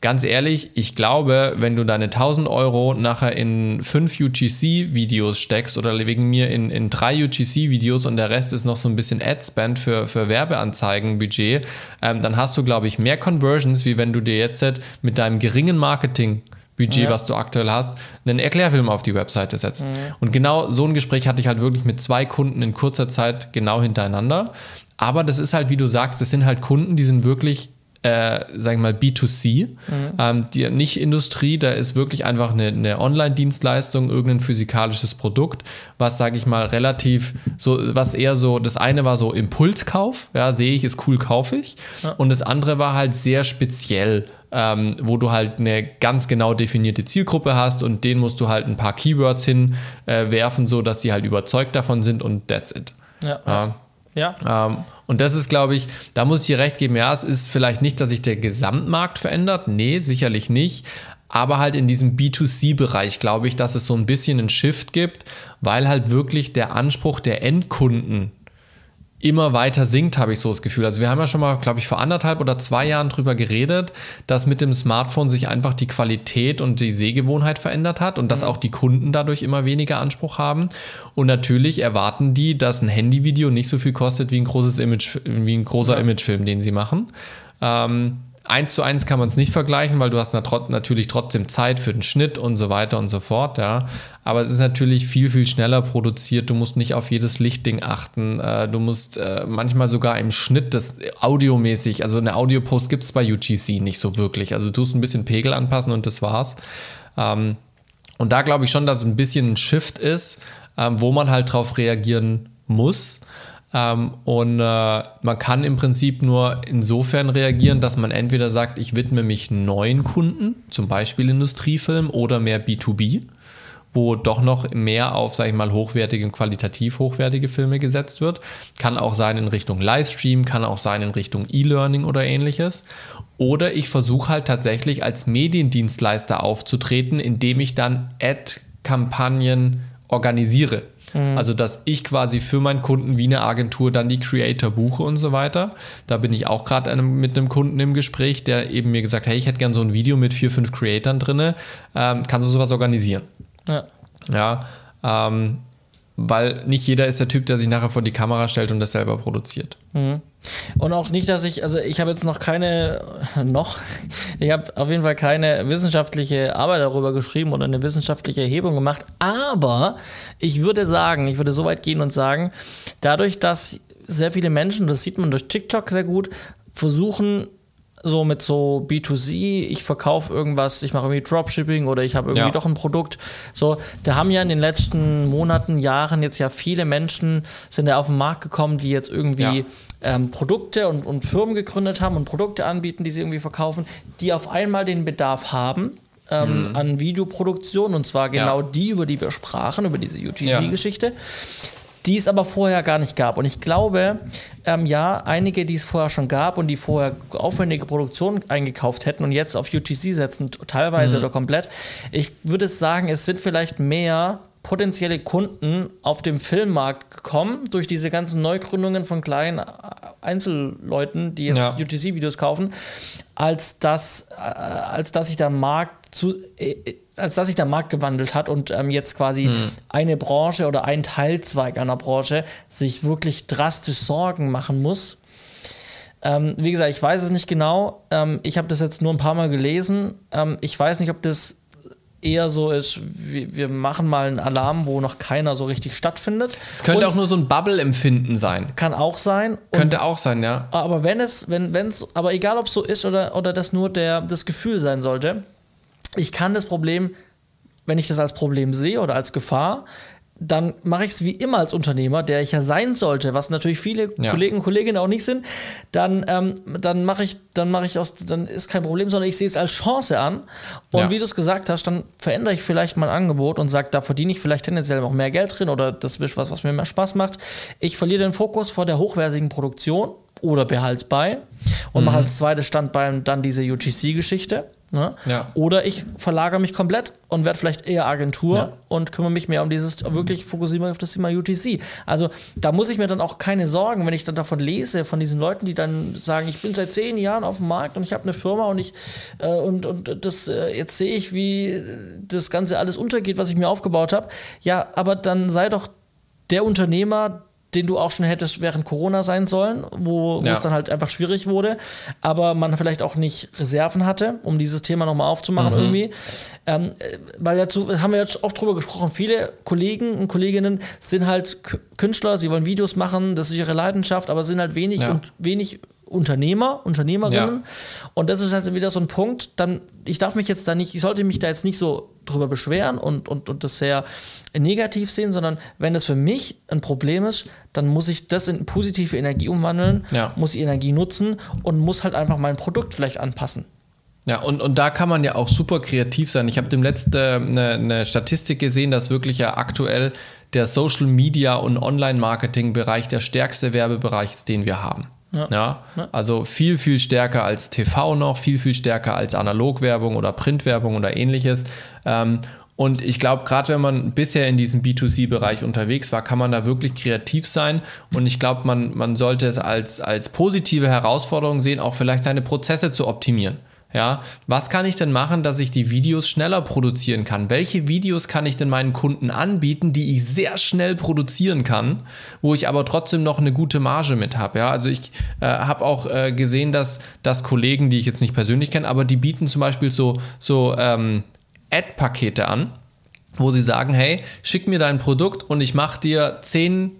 ganz ehrlich, ich glaube, wenn du deine 1000 Euro nachher in fünf UGC-Videos steckst oder wegen mir in, in drei UGC-Videos und der Rest ist noch so ein bisschen Ad-Spend für, für Werbeanzeigen-Budget, ähm, dann hast du, glaube ich, mehr Conversions, wie wenn du dir jetzt mit deinem geringen Marketing Budget, ja. was du aktuell hast, einen Erklärfilm auf die Webseite setzt. Mhm. Und genau so ein Gespräch hatte ich halt wirklich mit zwei Kunden in kurzer Zeit genau hintereinander. Aber das ist halt, wie du sagst, das sind halt Kunden, die sind wirklich äh, sagen wir mal, B2C, mhm. ähm, die, nicht Industrie, da ist wirklich einfach eine, eine Online-Dienstleistung, irgendein physikalisches Produkt, was, sage ich mal, relativ, so, was eher so, das eine war so Impulskauf, ja, sehe ich, ist cool, kaufe ich. Ja. Und das andere war halt sehr speziell. Ähm, wo du halt eine ganz genau definierte Zielgruppe hast und denen musst du halt ein paar Keywords hinwerfen, äh, so dass sie halt überzeugt davon sind und that's it. Ja. ja. Ja. Ähm, und das ist, glaube ich, da muss ich dir recht geben, ja, es ist vielleicht nicht, dass sich der Gesamtmarkt verändert. Nee, sicherlich nicht. Aber halt in diesem B2C-Bereich glaube ich, dass es so ein bisschen einen Shift gibt, weil halt wirklich der Anspruch der Endkunden immer weiter sinkt, habe ich so das Gefühl. Also wir haben ja schon mal, glaube ich, vor anderthalb oder zwei Jahren drüber geredet, dass mit dem Smartphone sich einfach die Qualität und die Sehgewohnheit verändert hat und mhm. dass auch die Kunden dadurch immer weniger Anspruch haben. Und natürlich erwarten die, dass ein Handyvideo nicht so viel kostet wie ein großes Image, wie ein großer ja. Imagefilm, den sie machen. Ähm, eins zu eins kann man es nicht vergleichen, weil du hast natürlich trotzdem Zeit für den Schnitt und so weiter und so fort, ja. Aber es ist natürlich viel, viel schneller produziert. Du musst nicht auf jedes Lichtding achten. Äh, du musst äh, manchmal sogar im Schnitt das audiomäßig, also eine Audiopost gibt es bei UGC nicht so wirklich. Also du tust ein bisschen Pegel anpassen und das war's. Ähm, und da glaube ich schon, dass es ein bisschen ein Shift ist, ähm, wo man halt drauf reagieren muss. Ähm, und äh, man kann im Prinzip nur insofern reagieren, dass man entweder sagt, ich widme mich neuen Kunden, zum Beispiel Industriefilm oder mehr B2B, wo doch noch mehr auf, sage ich mal, hochwertige und qualitativ hochwertige Filme gesetzt wird. Kann auch sein in Richtung Livestream, kann auch sein in Richtung E-Learning oder ähnliches. Oder ich versuche halt tatsächlich als Mediendienstleister aufzutreten, indem ich dann Ad-Kampagnen organisiere. Mhm. Also, dass ich quasi für meinen Kunden wie eine Agentur dann die Creator buche und so weiter. Da bin ich auch gerade mit einem Kunden im Gespräch, der eben mir gesagt hat, hey, ich hätte gerne so ein Video mit vier, fünf Creatoren drin. Ähm, kannst du sowas organisieren? Ja. Ja. Ähm, weil nicht jeder ist der Typ, der sich nachher vor die Kamera stellt und das selber produziert. Mhm. Und auch nicht, dass ich, also ich habe jetzt noch keine, noch, ich habe auf jeden Fall keine wissenschaftliche Arbeit darüber geschrieben oder eine wissenschaftliche Erhebung gemacht, aber ich würde sagen, ich würde so weit gehen und sagen, dadurch, dass sehr viele Menschen, das sieht man durch TikTok sehr gut, versuchen so mit so B2C, ich verkaufe irgendwas, ich mache irgendwie Dropshipping oder ich habe irgendwie ja. doch ein Produkt. So, da haben ja in den letzten Monaten, Jahren jetzt ja viele Menschen sind ja auf den Markt gekommen, die jetzt irgendwie ja. ähm, Produkte und, und Firmen gegründet haben und Produkte anbieten, die sie irgendwie verkaufen, die auf einmal den Bedarf haben. Ähm, mhm. an Videoproduktion und zwar genau ja. die, über die wir sprachen, über diese UGC-Geschichte die es aber vorher gar nicht gab. Und ich glaube, ähm, ja, einige, die es vorher schon gab und die vorher aufwendige Produktionen eingekauft hätten und jetzt auf UTC setzen, teilweise mhm. oder komplett, ich würde sagen, es sind vielleicht mehr potenzielle Kunden auf dem Filmmarkt gekommen durch diese ganzen Neugründungen von kleinen Einzelleuten, die jetzt ja. UTC-Videos kaufen, als dass, äh, als dass sich der Markt zu, äh, als dass sich der Markt gewandelt hat und ähm, jetzt quasi hm. eine Branche oder ein Teilzweig einer Branche sich wirklich drastisch Sorgen machen muss. Ähm, wie gesagt, ich weiß es nicht genau. Ähm, ich habe das jetzt nur ein paar Mal gelesen. Ähm, ich weiß nicht, ob das eher so ist, wir, wir, machen mal einen Alarm, wo noch keiner so richtig stattfindet. Es könnte Und auch nur so ein Bubble-Empfinden sein. Kann auch sein. Könnte auch sein, ja. Aber wenn es, wenn, es, aber egal ob es so ist oder, oder das nur der, das Gefühl sein sollte, ich kann das Problem, wenn ich das als Problem sehe oder als Gefahr, dann mache ich es wie immer als Unternehmer, der ich ja sein sollte, was natürlich viele Ja. Kollegen und Kolleginnen auch nicht sind, dann, ähm, dann mache ich, dann mache ich aus, dann ist kein Problem, sondern ich sehe es als Chance an. Und Ja. wie du es gesagt hast, dann verändere ich vielleicht mein Angebot und sage, da verdiene ich vielleicht tendenziell auch mehr Geld drin oder das ist was, was mir mehr Spaß macht. Ich verliere den Fokus vor der hochwertigen Produktion oder behalte es bei und Mhm. mache als zweites Standbein dann diese UGC-Geschichte. Ne? Ja. Oder ich verlagere mich komplett und werde vielleicht eher Agentur Ja. und kümmere mich mehr um dieses, wirklich fokussiere mich auf das Thema UGC. Also da muss ich mir dann auch keine Sorgen, wenn ich dann davon lese, von diesen Leuten, die dann sagen, ich bin seit zehn Jahren auf dem Markt und ich habe eine Firma und ich äh, und, und das äh, jetzt sehe ich, wie das Ganze alles untergeht, was ich mir aufgebaut habe. Ja, aber dann sei doch der Unternehmer, den du auch schon hättest während Corona sein sollen, wo, Ja. es dann halt einfach schwierig wurde, aber man vielleicht auch nicht Reserven hatte, um dieses Thema nochmal aufzumachen irgendwie. Ähm, äh, weil dazu haben wir jetzt oft drüber gesprochen, viele Kollegen und Kolleginnen sind halt Künstler, sie wollen Videos machen, das ist ihre Leidenschaft, aber sind halt wenig Ja. und wenig Unternehmer, Unternehmerinnen. Und das ist halt wieder so ein Punkt, dann, ich darf mich jetzt da nicht, ich sollte mich da jetzt nicht so drüber beschweren und, und, und das sehr negativ sehen, sondern wenn das für mich ein Problem ist, dann muss ich das in positive Energie umwandeln, Ja. muss die Energie nutzen und muss halt einfach mein Produkt vielleicht anpassen. Ja, und, und da kann man ja auch super kreativ sein. Ich habe dem letzten eine, eine Statistik gesehen, dass wirklich ja aktuell der Social Media und Online-Marketing-Bereich der stärkste Werbebereich ist, den wir haben. Ja. Also viel, viel stärker als TV noch, viel, viel stärker als Analogwerbung oder Printwerbung oder ähnliches. Ähm, und ich glaube, gerade wenn man bisher in diesem B2C-Bereich unterwegs war, kann man da wirklich kreativ sein. Und ich glaube, man, man sollte es als, als positive Herausforderung sehen, auch vielleicht seine Prozesse zu optimieren. Ja, was kann ich denn machen, dass ich die Videos schneller produzieren kann? Welche Videos kann ich denn meinen Kunden anbieten, die ich sehr schnell produzieren kann, wo ich aber trotzdem noch eine gute Marge mit habe? Ja, also ich äh, habe auch äh, gesehen, dass, dass Kollegen, die ich jetzt nicht persönlich kenne, aber die bieten zum Beispiel so, so ähm, Ad-Pakete an, wo sie sagen, hey, schick mir dein Produkt und ich mache dir 10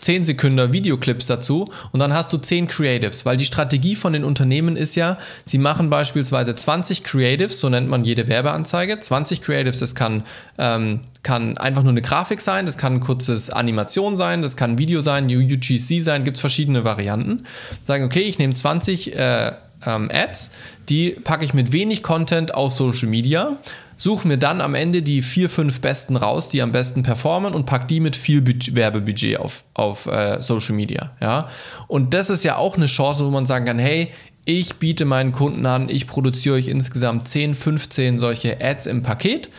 10 Sekunden Videoclips dazu und dann hast du 10 Creatives, weil die Strategie von den Unternehmen ist ja, sie machen beispielsweise 20 Creatives, so nennt man jede Werbeanzeige. 20 Creatives, das kann, ähm, kann einfach nur eine Grafik sein, das kann ein kurzes Animation sein, das kann ein Video sein, UGC sein, gibt es verschiedene Varianten. Sagen, okay, ich nehme 20 äh, ähm, Ads, die packe ich mit wenig Content auf Social Media, suche mir dann am Ende die vier, fünf besten raus, die am besten performen und pack die mit viel Budget, Werbebudget auf, auf äh, Social Media. Ja? Und das ist ja auch eine Chance, wo man sagen kann, hey, ich biete meinen Kunden an, ich produziere euch insgesamt 10, 15 solche Ads im Paket.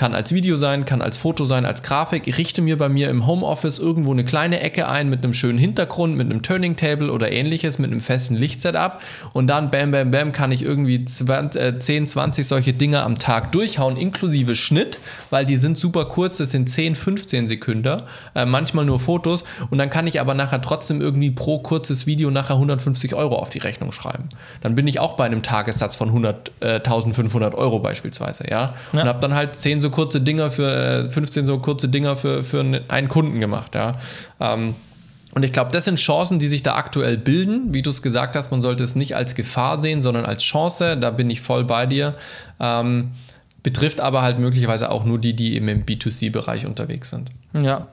Kann als Video sein, kann als Foto sein, als Grafik. Ich richte mir bei mir im Homeoffice irgendwo eine kleine Ecke ein mit einem schönen Hintergrund, mit einem Turning Table oder ähnliches, mit einem festen Lichtsetup. Und dann, bam, bam, bam, kann ich irgendwie 20, äh, 10, 20 solche Dinge am Tag durchhauen, inklusive Schnitt, weil die sind super kurz, das sind 10, 15 Sekunden, äh, manchmal nur Fotos. Und dann kann ich aber nachher trotzdem irgendwie pro kurzes Video nachher 150 Euro auf die Rechnung schreiben. Dann bin ich auch bei einem Tagessatz von 100, äh, 1500 Euro beispielsweise, ja. Und habe dann halt 10 kurze Dinger für, äh, 15 so kurze Dinger für, für einen Kunden gemacht, ja. Ähm, und ich glaube, das sind Chancen, die sich da aktuell bilden. Wie du es gesagt hast, man sollte es nicht als Gefahr sehen, sondern als Chance. Da bin ich voll bei dir. Ähm, betrifft aber halt möglicherweise auch nur die, die eben im B2C-Bereich unterwegs sind. Ja.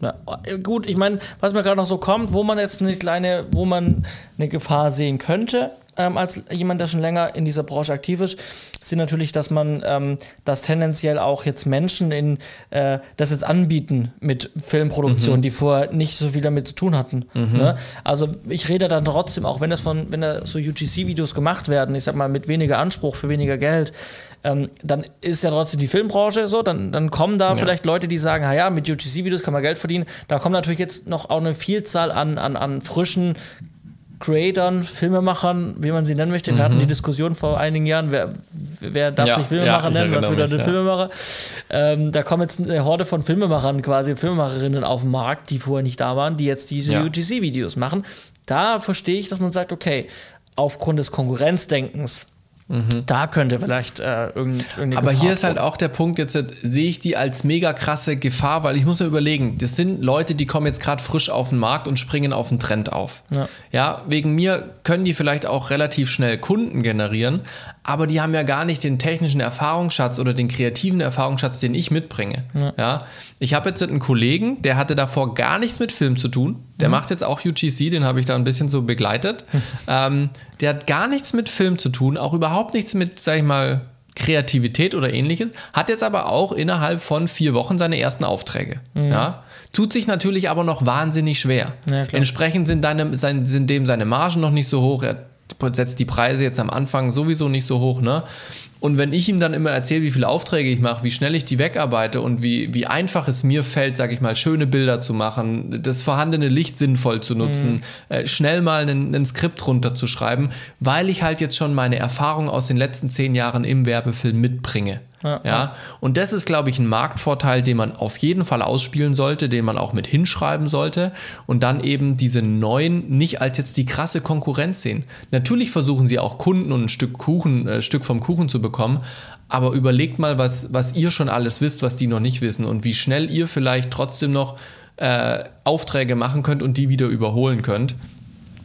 ja. Gut, ich meine, was mir gerade noch so kommt, wo man jetzt eine kleine, wo man eine Gefahr sehen könnte, ähm, als jemand, der schon länger in dieser Branche aktiv ist, sind natürlich, dass man ähm, das tendenziell auch jetzt Menschen in äh, das jetzt anbieten mit Filmproduktion, die vorher nicht so viel damit zu tun hatten. Ne? Also ich rede dann trotzdem, auch wenn das von, wenn da so UGC-Videos gemacht werden, ich sag mal mit weniger Anspruch für weniger Geld, ähm, dann ist ja trotzdem die Filmbranche so, dann, dann kommen da vielleicht Leute, die sagen, ja, mit UGC-Videos kann man Geld verdienen. Da kommt natürlich jetzt noch auch eine Vielzahl an, an, an frischen Creatern, Filmemachern, wie man sie nennen möchte. Wir hatten die Diskussion vor einigen Jahren, wer, wer darf Ja, sich Filmemacher ja, nennen, was wieder mich, ein. Filmemacher. Ähm, da kommen jetzt eine Horde von Filmemachern quasi, Filmemacherinnen auf den Markt, die vorher nicht da waren, die jetzt diese. UGC-Videos machen. Da verstehe ich, dass man sagt, okay, aufgrund des Konkurrenzdenkens Da könnte vielleicht äh, irgend, irgendeine Aber Gefahr hier ist halt auch der Punkt, jetzt äh, sehe ich die als mega krasse Gefahr, weil ich muss mir überlegen, das sind Leute, die kommen jetzt gerade frisch auf den Markt und springen auf den Trend auf. Ja. ja, wegen mir können die vielleicht auch relativ schnell Kunden generieren, aber die haben ja gar nicht den technischen Erfahrungsschatz oder den kreativen Erfahrungsschatz, den ich mitbringe. Ja. Ich habe jetzt einen Kollegen, der hatte davor gar nichts mit Film zu tun. Der macht jetzt auch UGC, den habe ich da ein bisschen so begleitet. ähm, der hat gar nichts mit Film zu tun, auch überhaupt nichts mit, sag ich mal, Kreativität oder ähnliches, hat jetzt aber auch innerhalb von vier Wochen seine ersten Aufträge. Ja? Tut sich natürlich aber noch wahnsinnig schwer. Ja. Entsprechend sind, deine, sein, sind dem seine Margen noch nicht so hoch. Er setzt die Preise jetzt am Anfang sowieso nicht so hoch. Ne? Und wenn ich ihm dann immer erzähle, wie viele Aufträge ich mache, wie schnell ich die wegarbeite und wie, wie einfach es mir fällt, sage ich mal, schöne Bilder zu machen, das vorhandene Licht sinnvoll zu nutzen, äh, schnell mal ein Skript runterzuschreiben, weil ich halt jetzt schon meine Erfahrung aus den letzten zehn Jahren im Werbefilm mitbringe. Ja, Ja, und das ist, glaube ich, ein Marktvorteil, den man auf jeden Fall ausspielen sollte, den man auch mit hinschreiben sollte und dann eben diese neuen nicht als jetzt die krasse Konkurrenz sehen. Natürlich versuchen sie auch Kunden und ein Stück Kuchen, äh, Stück vom Kuchen zu bekommen, aber überlegt mal, was, was ihr schon alles wisst, was die noch nicht wissen und wie schnell ihr vielleicht trotzdem noch äh, Aufträge machen könnt und die wieder überholen könnt.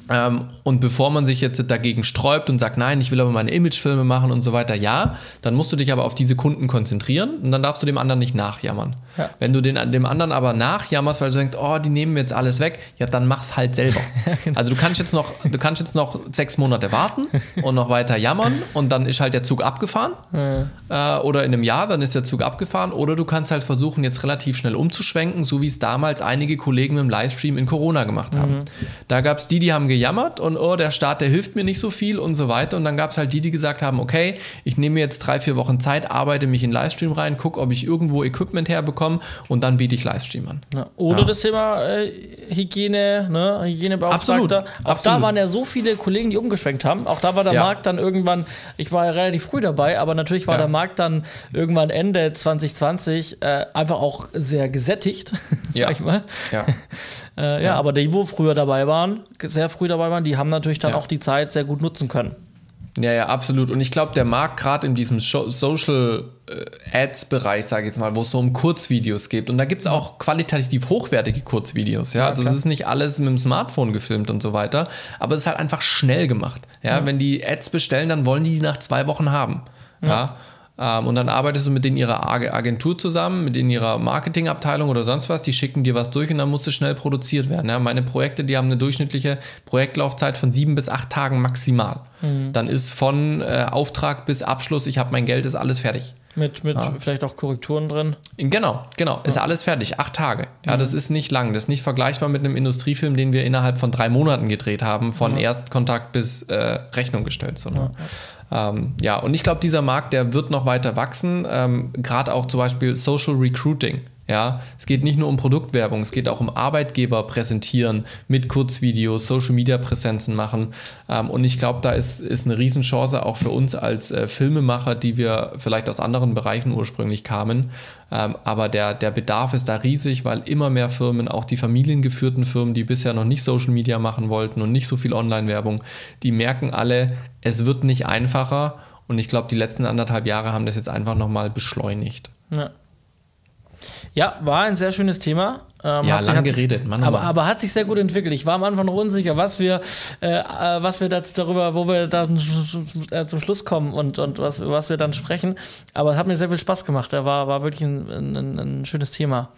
Ähm, und bevor man sich jetzt dagegen sträubt und sagt, nein, ich will aber meine Imagefilme machen und so weiter, ja, dann musst du dich aber auf diese Kunden konzentrieren und dann darfst du dem anderen nicht nachjammern. Ja. Wenn du den, dem anderen aber nachjammerst, weil du denkst, oh, die nehmen mir jetzt alles weg, ja, dann mach's halt selber. genau. Also du kannst jetzt noch, du kannst jetzt noch sechs Monate warten und noch weiter jammern und dann ist halt der Zug abgefahren. Äh, oder in einem Jahr, dann ist der Zug abgefahren. Oder du kannst halt versuchen, jetzt relativ schnell umzuschwenken, so wie es damals einige Kollegen im Livestream in Corona gemacht haben. Da gab es die, die haben gejammert und oh, der Staat, der hilft mir nicht so viel und so weiter. Und dann gab es halt die, die gesagt haben, okay, ich nehme jetzt drei, vier Wochen Zeit, arbeite mich in Livestream rein, gucke, ob ich irgendwo Equipment herbekomme und dann biete ich Livestream an. Ja. Oder Ja. das Thema äh, Hygiene, ne? Hygienebeauftragter. Absolut, Auch da absolut. waren ja so viele Kollegen, die umgeschwenkt haben. Auch da war der Ja. Markt dann irgendwann, ich war ja relativ früh dabei, aber natürlich war der Markt dann irgendwann Ende 2020 äh, einfach auch sehr gesättigt, sag Ja. ich mal. Ja. Äh, ja, aber die, wo früher dabei waren, sehr früh dabei waren, die haben natürlich dann Ja. auch die Zeit sehr gut nutzen können. Ja, ja, absolut. Und ich glaube, der Markt gerade in diesem Social äh, Ads-Bereich, sage ich jetzt mal, wo es so um Kurzvideos geht. Und da gibt es auch qualitativ hochwertige Kurzvideos. Ja, Ja, also es ist nicht alles mit dem Smartphone gefilmt und so weiter. Aber es ist halt einfach schnell gemacht. Ja, wenn die Ads bestellen, dann wollen die die nach zwei Wochen haben. Ja. Ähm, und dann arbeitest du mit denen ihrer Ag- Agentur zusammen, mit denen ihrer Marketingabteilung oder sonst was. Die schicken dir was durch und dann muss es schnell produziert werden. Ja, meine Projekte, die haben eine durchschnittliche Projektlaufzeit von sieben bis acht Tagen maximal. Dann ist von äh, Auftrag bis Abschluss, ich habe mein Geld, ist alles fertig. Mit, mit vielleicht auch Korrekturen drin. Genau, genau. Ist alles fertig. Acht Tage. Ja, das ist nicht lang. Das ist nicht vergleichbar mit einem Industriefilm, den wir innerhalb von drei Monaten gedreht haben, von Erstkontakt bis äh, Rechnung gestellt. So, ne? Ähm, ja, und ich glaube, dieser Markt, der wird noch weiter wachsen. Ähm, Gerade auch zum Beispiel Social Recruiting. Ja, es geht nicht nur um Produktwerbung, es geht auch um Arbeitgeber präsentieren mit Kurzvideos, Social Media Präsenzen machen. Ähm, und ich glaube, da ist, ist eine Riesenchance auch für uns als äh, Filmemacher, die wir vielleicht aus anderen Bereichen ursprünglich kamen. Ähm, aber der, der Bedarf ist da riesig, weil immer mehr Firmen, auch die familiengeführten Firmen, die bisher noch nicht Social Media machen wollten und nicht so viel Online-Werbung, die merken alle, es wird nicht einfacher. Und ich glaube, die letzten anderthalb Jahre haben das jetzt einfach nochmal beschleunigt. Ja. Ja, war ein sehr schönes Thema. Ähm, Ja, lang sich- geredet, Mann, aber, Mann. aber hat sich sehr gut entwickelt. Ich war am Anfang noch unsicher, was wir, äh, äh, was wir jetzt darüber, wo wir dann äh, zum Schluss kommen und, und was, was wir dann sprechen. Aber es hat mir sehr viel Spaß gemacht. Er war, war wirklich ein, ein, ein schönes Thema.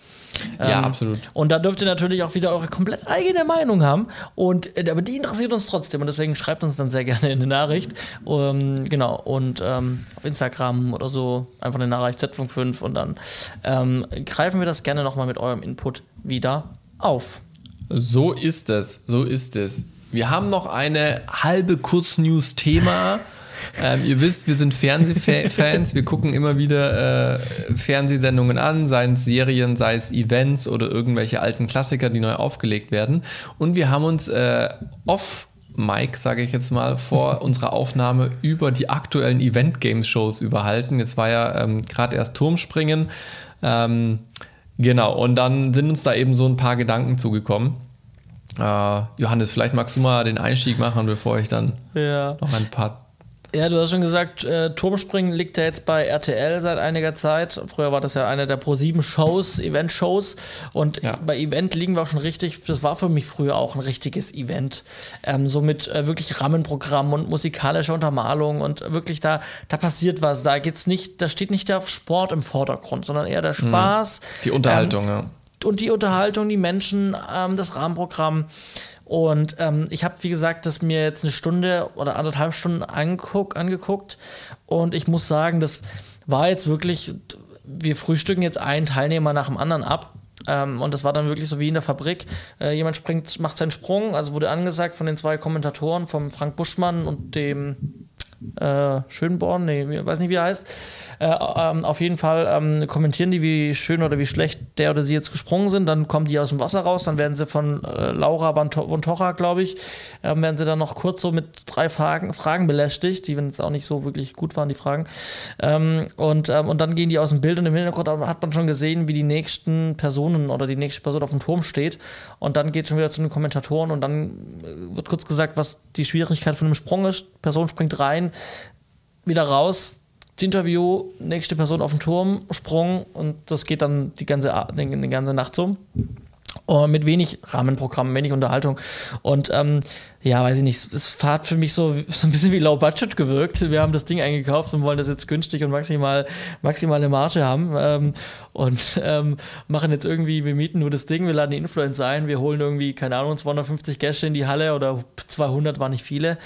Ja, Ähm, absolut. Und da dürft ihr natürlich auch wieder eure komplett eigene Meinung haben. Und, äh, aber die interessiert uns trotzdem. Und deswegen schreibt uns dann sehr gerne eine Nachricht. Ähm, genau. Und ähm, auf Instagram oder so einfach eine Nachricht Z5 und dann ähm, greifen wir das gerne nochmal mit eurem Input wieder auf. So ist es, so ist es. Wir haben noch eine halbe Kurznews-Thema. Ähm, ihr wisst, wir sind Fernsehfans. Wir gucken immer wieder äh, Fernsehsendungen an, seien es Serien, sei es Events oder irgendwelche alten Klassiker, die neu aufgelegt werden. Und wir haben uns äh, off Mike, sage ich jetzt mal, vor unserer Aufnahme über die aktuellen Event-Games-Shows überhalten. Jetzt war ja ähm, gerade erst Turmspringen. Ähm, genau, und dann sind uns da eben so ein paar Gedanken zugekommen. Äh, Johannes, vielleicht magst du mal den Einstieg machen, bevor ich dann Ja. noch ein paar Ja, du hast schon gesagt, äh, Turmspringen liegt ja jetzt bei RTL seit einiger Zeit. Früher war das ja eine der Pro7-Shows, Event-Shows. Und ja. bei Event liegen wir auch schon richtig. Das war für mich früher auch ein richtiges Event. Ähm, so mit äh, wirklich Rahmenprogramm und musikalischer Untermalung und wirklich da, da passiert was. Da geht's nicht, da steht nicht der Sport im Vordergrund, sondern eher der mhm. Spaß. Die Unterhaltung, ähm, ja. Und die Unterhaltung, die Menschen, ähm, das Rahmenprogramm. Und ähm, ich habe, wie gesagt, das mir jetzt eine Stunde oder anderthalb Stunden anguck, angeguckt. Und ich muss sagen, das war jetzt wirklich, wir frühstücken jetzt einen Teilnehmer nach dem anderen ab. Ähm, und das war dann wirklich so wie in der Fabrik. Äh, jemand springt, macht seinen Sprung, also wurde angesagt von den zwei Kommentatoren, vom Frank Buschmann und dem äh, Schönborn, nee, weiß nicht, wie er heißt. Äh, ähm, auf jeden Fall ähm, kommentieren die, wie schön oder wie schlecht der oder sie jetzt gesprungen sind. Dann kommen die aus dem Wasser raus. Dann werden sie von äh, Laura von Tocha, glaube ich, äh, werden sie dann noch kurz so mit drei Fragen, Fragen belästigt, die, es auch nicht so wirklich gut waren, die Fragen. Ähm, und, ähm, und dann gehen die aus dem Bild und im Hintergrund hat man schon gesehen, wie die nächsten Personen oder die nächste Person auf dem Turm steht. Und dann geht schon wieder zu den Kommentatoren und dann äh, wird kurz gesagt, was die Schwierigkeit von einem Sprung ist. Person springt rein, wieder raus, Interview, nächste Person auf den Turm, Sprung und das geht dann die ganze, die, ganze Nacht so. Und mit wenig Rahmenprogramm, wenig Unterhaltung. Und ähm, ja, weiß ich nicht, es hat für mich so, so ein bisschen wie Low Budget gewirkt. Wir haben das Ding eingekauft und wollen das jetzt günstig und maximal maximale Marge haben. Ähm, und ähm, machen jetzt irgendwie, wir mieten nur das Ding, wir laden die Influencer ein, wir holen irgendwie, keine Ahnung, 250 Gäste in die Halle oder 200 war nicht viele.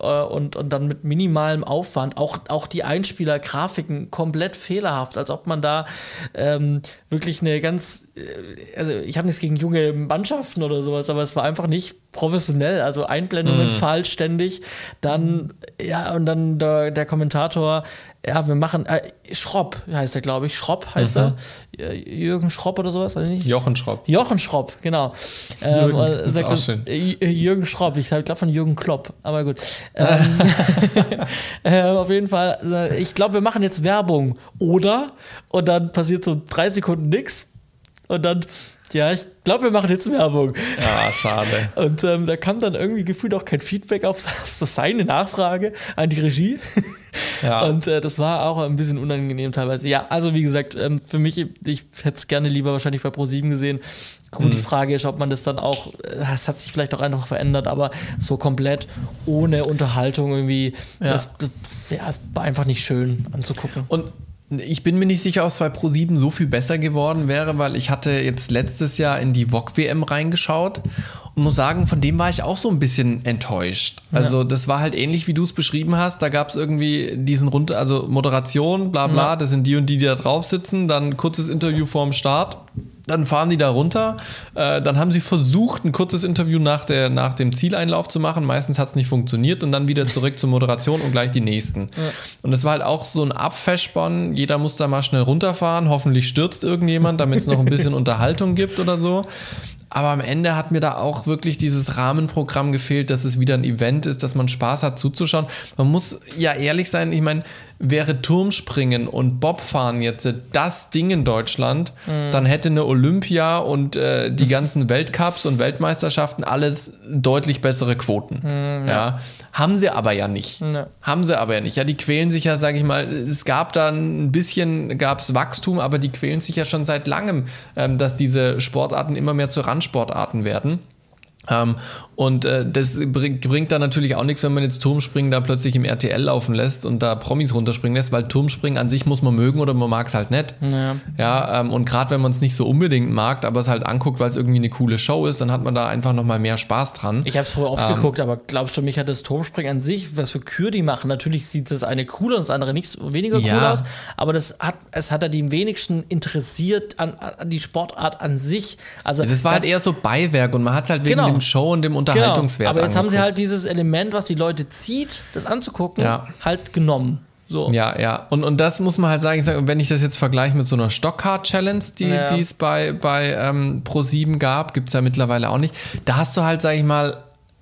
Äh, und, und dann mit minimalem Aufwand, auch, auch die Einspieler-Grafiken komplett fehlerhaft, als ob man da ähm, wirklich eine ganz, äh, also ich habe nichts gegen junge Mannschaften oder sowas, aber es war einfach nicht professionell, also Einblendungen mhm. falsch ständig, dann, ja, und dann der, der Kommentator, ja, wir machen, äh, Schropp heißt er, glaube ich, Schropp heißt mhm. er, Jürgen Schropp oder sowas, weiß ich nicht. Jochen Schropp. Jochen Schropp, genau. Jürgen, ähm, sagt auch schön. Jürgen Schropp, ich glaube von Jürgen Klopp, aber gut. ähm, äh, auf jeden Fall, äh, ich glaube, wir machen jetzt Werbung, oder? Und dann passiert so drei Sekunden nichts und dann ja, ich glaube, wir machen jetzt Werbung. Ja, schade. Und ähm, da kam dann irgendwie gefühlt auch kein Feedback auf, auf seine Nachfrage an die Regie. Ja. Und äh, das war auch ein bisschen unangenehm teilweise. Ja, also wie gesagt, ähm, für mich, ich hätte es gerne lieber wahrscheinlich bei Pro7 gesehen. Gut, hm. die Frage ist, ob man das dann auch, äh, es hat sich vielleicht auch einfach verändert, aber so komplett ohne Unterhaltung irgendwie, ja. das, das war einfach nicht schön anzugucken. Und ich bin mir nicht sicher, ob es bei Pro7 so viel besser geworden wäre, weil ich hatte jetzt letztes Jahr in die VOG WM reingeschaut und muss sagen, von dem war ich auch so ein bisschen enttäuscht. Also, ja. das war halt ähnlich, wie du es beschrieben hast. Da gab es irgendwie diesen Runter, also Moderation, bla bla, ja. das sind die und die, die da drauf sitzen, dann kurzes Interview vorm Start dann fahren die da runter. Äh, dann haben sie versucht, ein kurzes Interview nach, der, nach dem Zieleinlauf zu machen. Meistens hat es nicht funktioniert und dann wieder zurück zur Moderation und gleich die nächsten. Ja. Und es war halt auch so ein Abfeschbon. Jeder muss da mal schnell runterfahren. Hoffentlich stürzt irgendjemand, damit es noch ein bisschen Unterhaltung gibt oder so. Aber am Ende hat mir da auch wirklich dieses Rahmenprogramm gefehlt, dass es wieder ein Event ist, dass man Spaß hat zuzuschauen. Man muss ja ehrlich sein, ich meine, wäre Turmspringen und Bobfahren jetzt das Ding in Deutschland, mhm. dann hätte eine Olympia und äh, die ganzen Weltcups und Weltmeisterschaften alles deutlich bessere Quoten. Mhm, ja. ja. Haben sie aber ja nicht. Ja. Haben sie aber ja nicht. Ja, die quälen sich ja, sage ich mal, es gab da ein bisschen, gab es Wachstum, aber die quälen sich ja schon seit langem, ähm, dass diese Sportarten immer mehr zu Randsportarten werden. Ähm, und äh, das bringt dann natürlich auch nichts, wenn man jetzt Turmspringen da plötzlich im RTL laufen lässt und da Promis runterspringen lässt, weil Turmspringen an sich muss man mögen oder man mag es halt nicht. Ja, ja ähm, und gerade wenn man es nicht so unbedingt mag, aber es halt anguckt, weil es irgendwie eine coole Show ist, dann hat man da einfach nochmal mehr Spaß dran. Ich habe es vorher oft ähm, geguckt, aber glaubst du, mich hat das Turmspringen an sich, was für Kür die machen, natürlich sieht das eine cool und das andere nicht weniger ja. cool aus, aber das hat, es hat er die wenigsten interessiert an, an die Sportart an sich. Also, das war halt eher so Beiwerk und man hat es halt wegen genau. dem Show und dem Unter Unterhaltungswert. Genau. Aber jetzt angeguckt. haben sie halt dieses Element, was die Leute zieht, das anzugucken, ja. halt genommen. So. Ja, ja. Und, und das muss man halt sagen, ich sag, wenn ich das jetzt vergleiche mit so einer Stockhard-Challenge, die ja. es bei, bei ähm, Pro7 gab, gibt es ja mittlerweile auch nicht, da hast du halt, sag ich mal,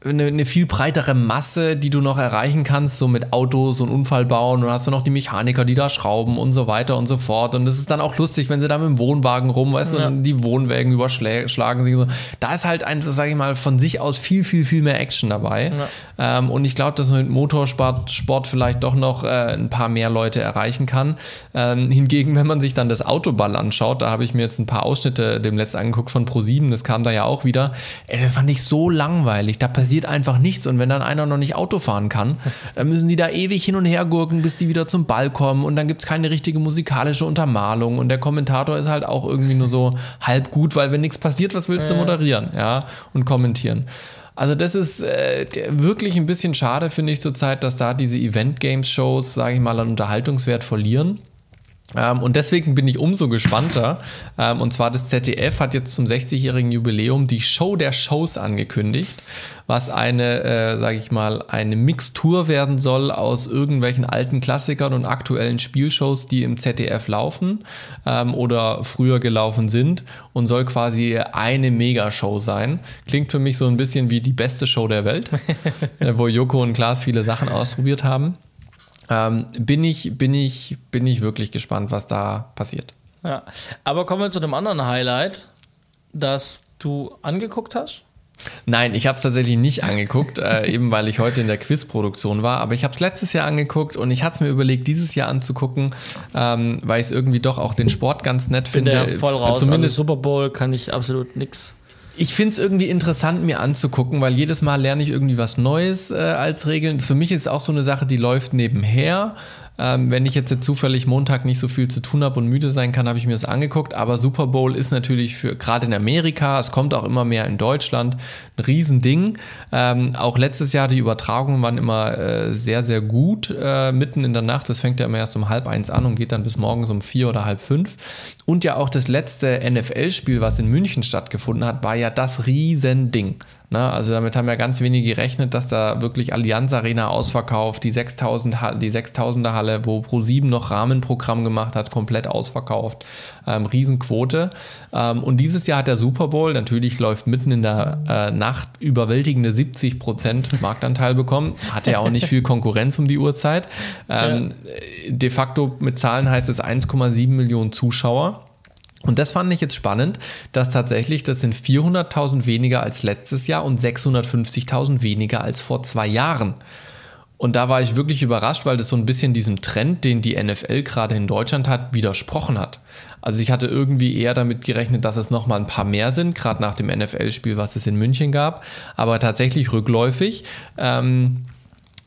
eine, eine, viel breitere Masse, die du noch erreichen kannst, so mit Autos und Unfall bauen. Und hast du noch die Mechaniker, die da schrauben und so weiter und so fort. Und es ist dann auch lustig, wenn sie da mit dem Wohnwagen rum, weißt du, ja. und die Wohnwägen überschlagen sich. So. Da ist halt ein, sage ich mal, von sich aus viel, viel, viel mehr Action dabei. Ja. Ähm, und ich glaube, dass man mit Motorsport Sport vielleicht doch noch äh, ein paar mehr Leute erreichen kann. Ähm, hingegen, wenn man sich dann das Autoball anschaut, da habe ich mir jetzt ein paar Ausschnitte dem letzten angeguckt von Pro7, das kam da ja auch wieder. Ey, das fand ich so langweilig. Da passiert passiert einfach nichts. Und wenn dann einer noch nicht Auto fahren kann, dann müssen die da ewig hin und her gurken, bis die wieder zum Ball kommen. Und dann gibt es keine richtige musikalische Untermalung. Und der Kommentator ist halt auch irgendwie nur so halb gut, weil wenn nichts passiert, was willst du moderieren? Ja, und kommentieren. Also das ist äh, wirklich ein bisschen schade, finde ich zurzeit, dass da diese Event-Games-Shows, sage ich mal, an Unterhaltungswert verlieren. Ähm, und deswegen bin ich umso gespannter. Ähm, und zwar das ZDF hat jetzt zum 60-jährigen Jubiläum die Show der Shows angekündigt, was eine, äh, sage ich mal, eine Mixtur werden soll aus irgendwelchen alten Klassikern und aktuellen Spielshows, die im ZDF laufen ähm, oder früher gelaufen sind und soll quasi eine Megashow sein. Klingt für mich so ein bisschen wie die beste Show der Welt, äh, wo Joko und Klaas viele Sachen ausprobiert haben ähm, bin, ich, bin, ich, bin ich wirklich gespannt, was da passiert. Ja, aber kommen wir zu dem anderen Highlight, das du angeguckt hast. Nein, ich habe es tatsächlich nicht angeguckt, äh, eben weil ich heute in der Quizproduktion war. Aber ich habe es letztes Jahr angeguckt und ich hatte es mir überlegt, dieses Jahr anzugucken, ähm, weil ich es irgendwie doch auch den Sport ganz nett Bin finde. voll raus. Zumindest also Super Bowl kann ich absolut nichts ich finde es irgendwie interessant, mir anzugucken, weil jedes Mal lerne ich irgendwie was Neues äh, als Regeln. Für mich ist es auch so eine Sache, die läuft nebenher. Ähm, wenn ich jetzt, zufällig Montag nicht so viel zu tun habe und müde sein kann, habe ich mir das angeguckt. Aber Super Bowl ist natürlich für gerade in Amerika, es kommt auch immer mehr in Deutschland, ein Riesending. Ähm, auch letztes Jahr die Übertragungen waren immer äh, sehr, sehr gut äh, mitten in der Nacht. Das fängt ja immer erst um halb eins an und geht dann bis morgens um vier oder halb fünf. Und ja auch das letzte NFL-Spiel, was in München stattgefunden hat, war ja das Riesending. Na, also damit haben ja ganz wenige gerechnet, dass da wirklich Allianz Arena ausverkauft, die 6000 die 6000er Halle, wo Pro7 noch Rahmenprogramm gemacht hat, komplett ausverkauft. Ähm, Riesenquote. Ähm, und dieses Jahr hat der Super Bowl, natürlich läuft mitten in der äh, Nacht überwältigende 70 Prozent Marktanteil bekommen. Hatte ja auch nicht viel Konkurrenz um die Uhrzeit. Ähm, ja. De facto mit Zahlen heißt es 1,7 Millionen Zuschauer. Und das fand ich jetzt spannend, dass tatsächlich das sind 400.000 weniger als letztes Jahr und 650.000 weniger als vor zwei Jahren. Und da war ich wirklich überrascht, weil das so ein bisschen diesem Trend, den die NFL gerade in Deutschland hat, widersprochen hat. Also ich hatte irgendwie eher damit gerechnet, dass es noch mal ein paar mehr sind, gerade nach dem NFL-Spiel, was es in München gab. Aber tatsächlich rückläufig. Ähm,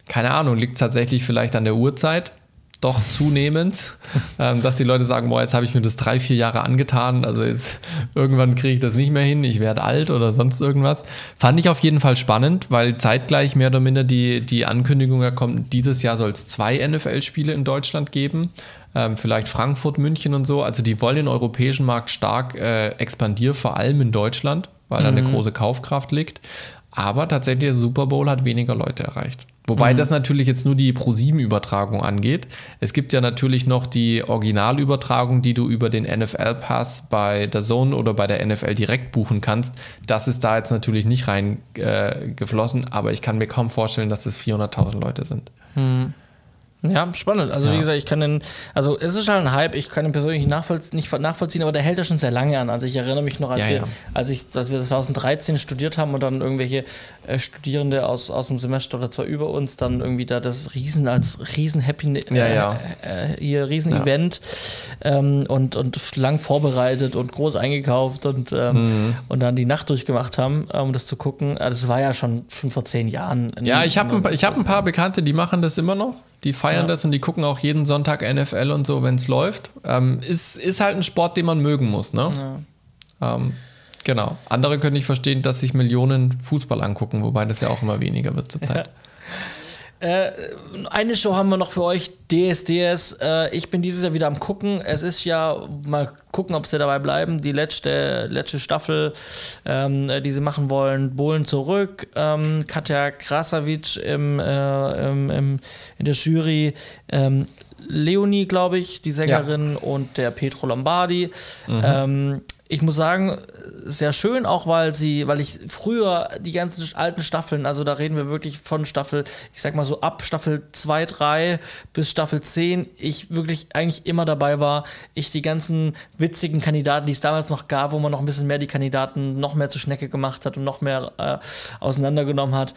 keine Ahnung, liegt tatsächlich vielleicht an der Uhrzeit doch zunehmend, ähm, dass die Leute sagen, boah, jetzt habe ich mir das drei, vier Jahre angetan, also jetzt irgendwann kriege ich das nicht mehr hin, ich werde alt oder sonst irgendwas. Fand ich auf jeden Fall spannend, weil zeitgleich mehr oder minder die, die Ankündigung kommt, dieses Jahr soll es zwei NFL-Spiele in Deutschland geben, ähm, vielleicht Frankfurt, München und so. Also die wollen den europäischen Markt stark äh, expandieren, vor allem in Deutschland, weil mhm. da eine mhm. große Kaufkraft liegt. Aber tatsächlich der Super Bowl hat weniger Leute erreicht. Wobei mhm. das natürlich jetzt nur die Pro7-Übertragung angeht. Es gibt ja natürlich noch die Originalübertragung, die du über den NFL-Pass bei der Zone oder bei der NFL direkt buchen kannst. Das ist da jetzt natürlich nicht reingeflossen, äh, aber ich kann mir kaum vorstellen, dass das 400.000 Leute sind. Mhm. Ja, spannend. Also ja. wie gesagt, ich kann den, also es ist halt ein Hype, ich kann ihn persönlich nachvollziehen, nicht nachvollziehen, aber der hält ja schon sehr lange an. Also ich erinnere mich noch, als, ja, wir, ja. als, ich, als wir 2013 studiert haben und dann irgendwelche äh, Studierende aus, aus dem Semester oder zwei über uns dann irgendwie da das Riesen als Riesen-Happy äh, äh, hier Riesen-Event ähm, und, und lang vorbereitet und groß eingekauft und, ähm, mhm. und dann die Nacht durchgemacht haben, um das zu gucken. Also das war ja schon schon vor zehn Jahren. Ja, ich habe ein, hab ein paar Bekannte, die machen das immer noch. Die feiern ja. das und die gucken auch jeden Sonntag NFL und so, wenn es läuft. Ähm, ist, ist halt ein Sport, den man mögen muss, ne? Ja. Ähm, genau. Andere können nicht verstehen, dass sich Millionen Fußball angucken, wobei das ja auch immer weniger wird zurzeit. Ja. Äh, eine Show haben wir noch für euch, DSDS. Äh, ich bin dieses Jahr wieder am gucken. Es ist ja, mal gucken, ob sie dabei bleiben, die letzte, letzte Staffel, ähm, die sie machen wollen. Bohlen zurück. Ähm, Katja Krasavic im, äh, im, im, in der Jury. Ähm, Leonie, glaube ich, die Sängerin, ja. und der Petro Lombardi. Mhm. Ähm, ich muss sagen, sehr schön, auch weil sie, weil ich früher die ganzen alten Staffeln, also da reden wir wirklich von Staffel, ich sag mal so ab Staffel 2, 3 bis Staffel 10, ich wirklich eigentlich immer dabei war, ich die ganzen witzigen Kandidaten, die es damals noch gab, wo man noch ein bisschen mehr die Kandidaten noch mehr zur Schnecke gemacht hat und noch mehr äh, auseinandergenommen hat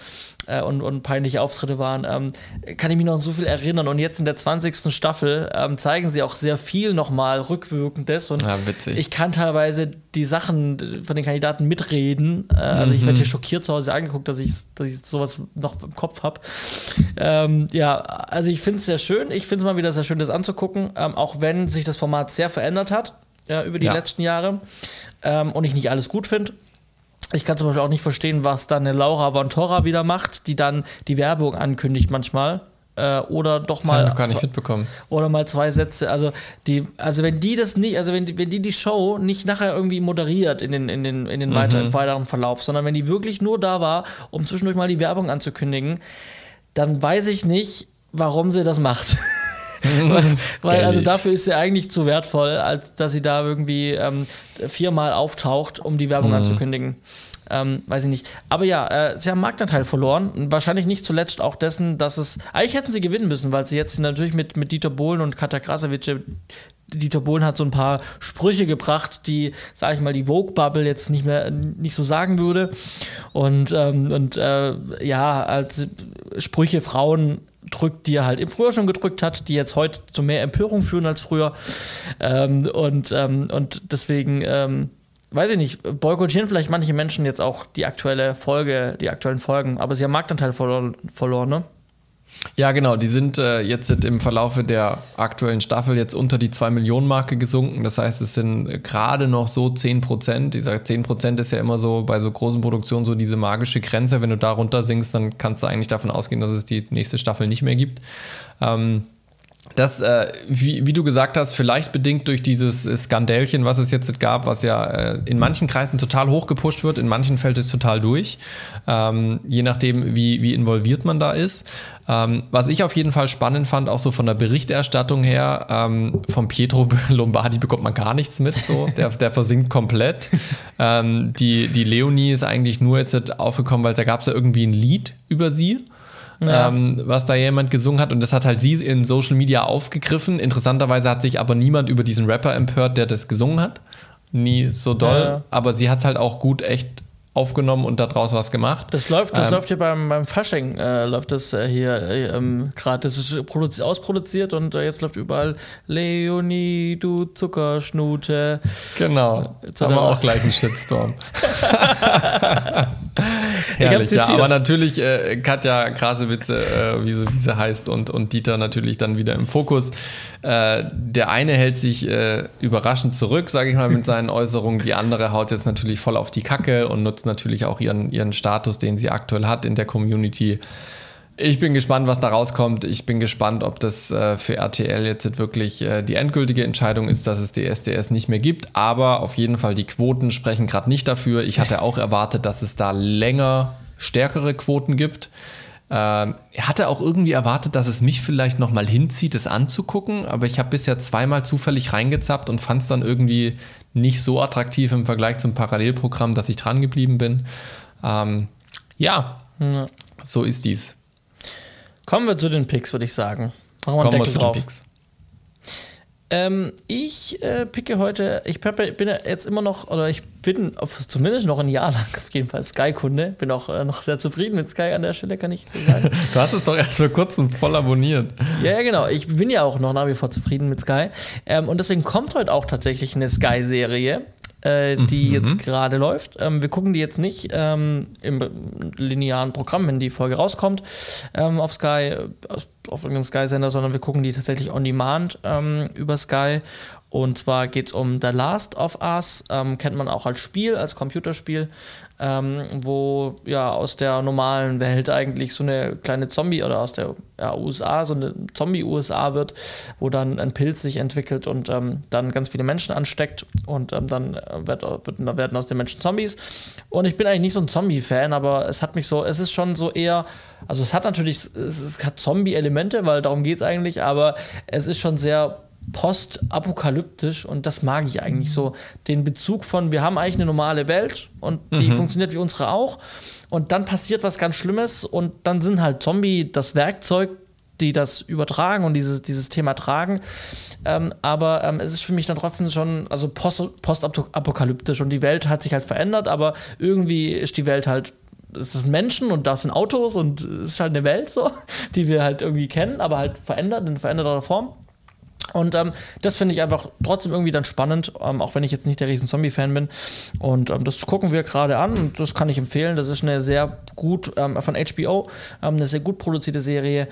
äh, und, und peinliche Auftritte waren, ähm, kann ich mich noch so viel erinnern. Und jetzt in der 20. Staffel ähm, zeigen sie auch sehr viel nochmal rückwirkendes. Und ja, witzig. ich kann teilweise die Sachen von den Kandidaten mitreden. Äh, also mhm. ich werde hier schockiert zu Hause angeguckt, dass ich, dass ich sowas noch im Kopf habe. Ähm, ja, also ich finde es sehr schön. Ich finde es mal wieder sehr schön, das anzugucken, ähm, auch wenn sich das Format sehr verändert hat ja, über die ja. letzten Jahre ähm, und ich nicht alles gut finde. Ich kann zum Beispiel auch nicht verstehen, was dann eine Laura von Torra wieder macht, die dann die Werbung ankündigt manchmal. Äh, oder doch mal. Das gar nicht mitbekommen. Oder mal zwei Sätze. Also, die, also wenn die das nicht, also wenn die, wenn die die Show nicht nachher irgendwie moderiert in den, in den, in den mhm. weiteren, weiteren Verlauf, sondern wenn die wirklich nur da war, um zwischendurch mal die Werbung anzukündigen, dann weiß ich nicht, warum sie das macht. weil, weil also dafür ist sie eigentlich zu wertvoll, als dass sie da irgendwie ähm, viermal auftaucht, um die Werbung mhm. anzukündigen. Ähm, weiß ich nicht. Aber ja, äh, sie haben Marktanteil verloren. Wahrscheinlich nicht zuletzt auch dessen, dass es. Eigentlich hätten sie gewinnen müssen, weil sie jetzt natürlich mit, mit Dieter Bohlen und Katja Krasavice Dieter Bohlen hat so ein paar Sprüche gebracht, die, sag ich mal, die Vogue-Bubble jetzt nicht mehr nicht so sagen würde. Und, ähm, und äh, ja, als Sprüche Frauen drückt, die er halt im Frühjahr schon gedrückt hat, die jetzt heute zu mehr Empörung führen als früher. Ähm, und, ähm, und deswegen, ähm, weiß ich nicht, boykottieren vielleicht manche Menschen jetzt auch die aktuelle Folge, die aktuellen Folgen, aber sie haben Marktanteil verloren, verloren ne? Ja, genau. Die sind äh, jetzt im Verlaufe der aktuellen Staffel jetzt unter die 2-Millionen-Marke gesunken. Das heißt, es sind gerade noch so 10 Prozent. Dieser 10 Prozent ist ja immer so bei so großen Produktionen so diese magische Grenze. Wenn du da runter sinkst, dann kannst du eigentlich davon ausgehen, dass es die nächste Staffel nicht mehr gibt. Ähm, das, äh, wie, wie, du gesagt hast, vielleicht bedingt durch dieses Skandälchen, was es jetzt gab, was ja äh, in manchen Kreisen total hoch gepusht wird, in manchen fällt es total durch, ähm, je nachdem, wie, wie involviert man da ist. Ähm, was ich auf jeden Fall spannend fand, auch so von der Berichterstattung her, ähm, von Pietro Lombardi bekommt man gar nichts mit, so. der, der versinkt komplett. Ähm, die, die Leonie ist eigentlich nur jetzt aufgekommen, weil da gab es ja irgendwie ein Lied über sie ja. ähm, was da jemand gesungen hat. Und das hat halt sie in Social Media aufgegriffen. Interessanterweise hat sich aber niemand über diesen Rapper empört, der das gesungen hat. Nie so doll. Ja. Aber sie hat es halt auch gut echt aufgenommen und daraus was gemacht. Das läuft, das ähm, läuft hier beim, beim Fasching, äh, läuft das äh, hier äh, ähm, gerade, das ist ausproduziert und äh, jetzt läuft überall Leonie, du Zuckerschnute. Genau, jetzt haben wir auch gleich einen Shitstorm. Herrlich, ja, aber natürlich äh, Katja Krasewitze, äh, wie, sie, wie sie heißt, und, und Dieter natürlich dann wieder im Fokus. Äh, der eine hält sich äh, überraschend zurück, sage ich mal, mit seinen Äußerungen. Die andere haut jetzt natürlich voll auf die Kacke und nutzt natürlich auch ihren, ihren Status, den sie aktuell hat in der Community. Ich bin gespannt, was da rauskommt. Ich bin gespannt, ob das äh, für RTL jetzt wirklich äh, die endgültige Entscheidung ist, dass es die SDS nicht mehr gibt. Aber auf jeden Fall, die Quoten sprechen gerade nicht dafür. Ich hatte auch erwartet, dass es da länger stärkere Quoten gibt. Ähm, hatte auch irgendwie erwartet, dass es mich vielleicht nochmal hinzieht, es anzugucken, aber ich habe bisher zweimal zufällig reingezappt und fand es dann irgendwie nicht so attraktiv im Vergleich zum Parallelprogramm, dass ich dran geblieben bin. Ähm, ja, ja, so ist dies. Kommen wir zu den Picks, würde ich sagen. Machen wir einen Deckel drauf. Picks. Ähm, ich äh, picke heute, ich bin jetzt immer noch, oder ich bin auf, zumindest noch ein Jahr lang auf jeden Fall Sky-Kunde. Bin auch äh, noch sehr zufrieden mit Sky an der Stelle, kann ich sagen. du hast es doch erst vor kurzem voll abonniert. Ja, genau. Ich bin ja auch noch nach wie vor zufrieden mit Sky. Ähm, und deswegen kommt heute auch tatsächlich eine Sky-Serie äh, die mhm. jetzt gerade läuft. Ähm, wir gucken die jetzt nicht ähm, im linearen Programm, wenn die Folge rauskommt, ähm, auf Sky, auf, auf irgendeinem Sky-Sender, sondern wir gucken die tatsächlich on demand ähm, über Sky und zwar geht es um The Last of Us, ähm, kennt man auch als Spiel, als Computerspiel, ähm, wo ja aus der normalen Welt eigentlich so eine kleine Zombie oder aus der ja, USA, so eine Zombie-USA wird, wo dann ein Pilz sich entwickelt und ähm, dann ganz viele Menschen ansteckt und ähm, dann wird, wird, werden aus den Menschen Zombies. Und ich bin eigentlich nicht so ein Zombie-Fan, aber es hat mich so, es ist schon so eher, also es hat natürlich, es, es hat Zombie-Elemente, weil darum geht es eigentlich, aber es ist schon sehr postapokalyptisch und das mag ich eigentlich so. Den Bezug von, wir haben eigentlich eine normale Welt und die Mhm. funktioniert wie unsere auch und dann passiert was ganz Schlimmes und dann sind halt Zombie das Werkzeug, die das übertragen und dieses, dieses Thema tragen. Ähm, aber ähm, es ist für mich dann trotzdem schon, also post- postapokalyptisch und die Welt hat sich halt verändert, aber irgendwie ist die Welt halt es sind Menschen und das sind Autos und es ist halt eine Welt so, die wir halt irgendwie kennen, aber halt verändert, in veränderter Form. Und ähm, das finde ich einfach trotzdem irgendwie dann spannend, ähm, auch wenn ich jetzt nicht der riesen Zombie-Fan bin. Und ähm, das gucken wir gerade an und das kann ich empfehlen. Das ist eine sehr gut, ähm, von HBO, ähm, eine sehr gut produzierte Serie.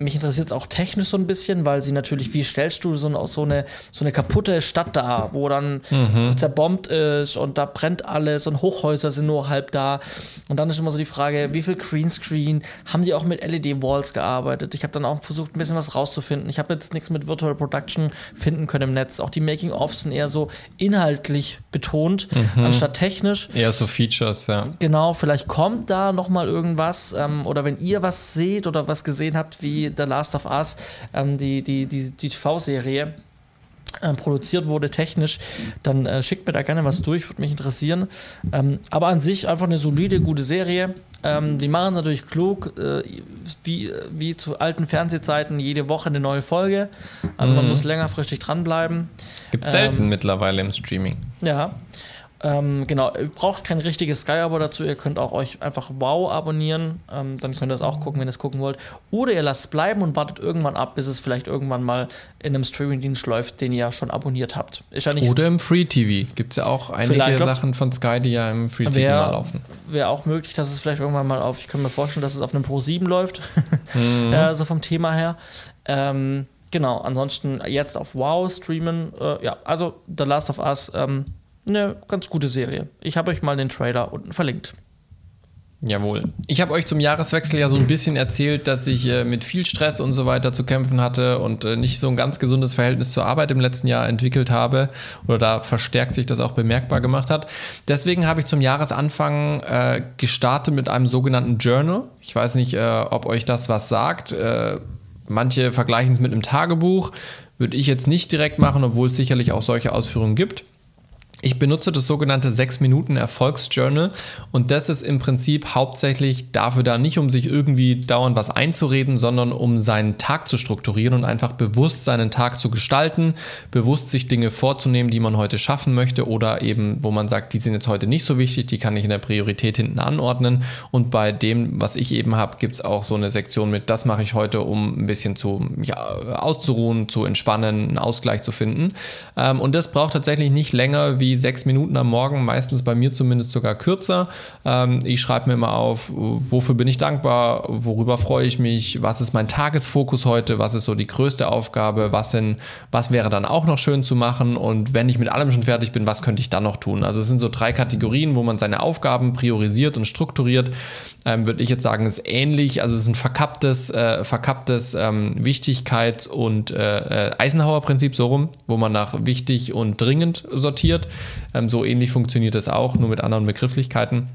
Mich interessiert es auch technisch so ein bisschen, weil sie natürlich, wie stellst du so, eine- so, eine, so eine kaputte Stadt da, wo dann zerbombt ist und da brennt alles und Hochhäuser sind nur halb da. Und dann ist immer so die Frage, wie viel Greenscreen, haben die auch mit LED-Walls gearbeitet? Ich habe dann auch versucht, ein bisschen was rauszufinden. Ich habe jetzt nichts mit Virtual Production finden können im Netz. Auch die Making-ofs sind eher so inhaltlich betont, anstatt technisch. Eher so Features, ja. Genau, vielleicht kommt da noch mal irgendwas ähm, oder wenn ihr was seht oder was gesehen habt, wie The Last of Us, ähm, die, die, die, die TV-Serie ähm, produziert wurde technisch, dann äh, schickt mir da gerne was durch, würde mich interessieren. Ähm, aber an sich einfach eine solide, gute Serie. Ähm, die machen es natürlich klug, äh, wie, wie zu alten Fernsehzeiten, jede Woche eine neue Folge. Also man muss längerfristig dranbleiben. Gibt selten Ähm, mittlerweile im Streaming. Ja. Ähm, genau, ihr braucht kein richtiges Sky-Abo dazu. Ihr könnt auch euch einfach Wow abonnieren. Ähm, dann könnt ihr es auch gucken, wenn ihr es gucken wollt. Oder ihr lasst es bleiben und wartet irgendwann ab, bis es vielleicht irgendwann mal in einem Streaming-Dienst läuft, den ihr ja schon abonniert habt. Ist ja nicht Oder im Free TV. Gibt es ja auch einige Sachen von Sky, die ja im Free TV mal Wäre laufen. wär auch möglich, dass es vielleicht irgendwann mal auf, ich kann mir vorstellen, dass es auf einem Pro 7 läuft, Mhm. äh, so vom Thema her. Ähm, genau, ansonsten jetzt auf Wow streamen. Äh, ja, also The Last of Us, ähm, eine ganz gute Serie. Ich habe euch mal den Trailer unten verlinkt. Jawohl. Ich habe euch zum Jahreswechsel ja so ein bisschen erzählt, dass ich äh, mit viel Stress und so weiter zu kämpfen hatte und äh, nicht so ein ganz gesundes Verhältnis zur Arbeit im letzten Jahr entwickelt habe oder da verstärkt sich das auch bemerkbar gemacht hat. Deswegen habe ich zum Jahresanfang äh, gestartet mit einem sogenannten Journal. Ich weiß nicht, äh, ob euch das was sagt. Äh, manche vergleichen es mit einem Tagebuch. Würde ich jetzt nicht direkt machen, obwohl es sicherlich auch solche Ausführungen gibt. Ich benutze das sogenannte 6-Minuten-Erfolgsjournal und das ist im Prinzip hauptsächlich dafür da, nicht um sich irgendwie dauernd was einzureden, sondern um seinen Tag zu strukturieren und einfach bewusst seinen Tag zu gestalten, bewusst sich Dinge vorzunehmen, die man heute schaffen möchte oder eben, wo man sagt, die sind jetzt heute nicht so wichtig, die kann ich in der Priorität hinten anordnen. Und bei dem, was ich eben habe, gibt es auch so eine Sektion mit, das mache ich heute, um ein bisschen zu mich auszuruhen, zu entspannen, einen Ausgleich zu finden. Ähm, und das braucht tatsächlich nicht länger wie sechs Minuten am Morgen, meistens bei mir zumindest sogar kürzer. Ähm, ich schreibe mir immer auf, wofür bin ich dankbar, worüber freue ich mich, was ist mein Tagesfokus heute, was ist so die größte Aufgabe, was, sind, was wäre dann auch noch schön zu machen und wenn ich mit allem schon fertig bin, was könnte ich dann noch tun? Also es sind so drei Kategorien, wo man seine Aufgaben priorisiert und strukturiert. Ähm, würde ich jetzt sagen, ist ähnlich, also es ist ein verkapptes, äh, verkapptes ähm, Wichtigkeits- und äh, Eisenhower-Prinzip so rum, wo man nach wichtig und dringend sortiert. Ähm, so ähnlich funktioniert es auch, nur mit anderen Begrifflichkeiten.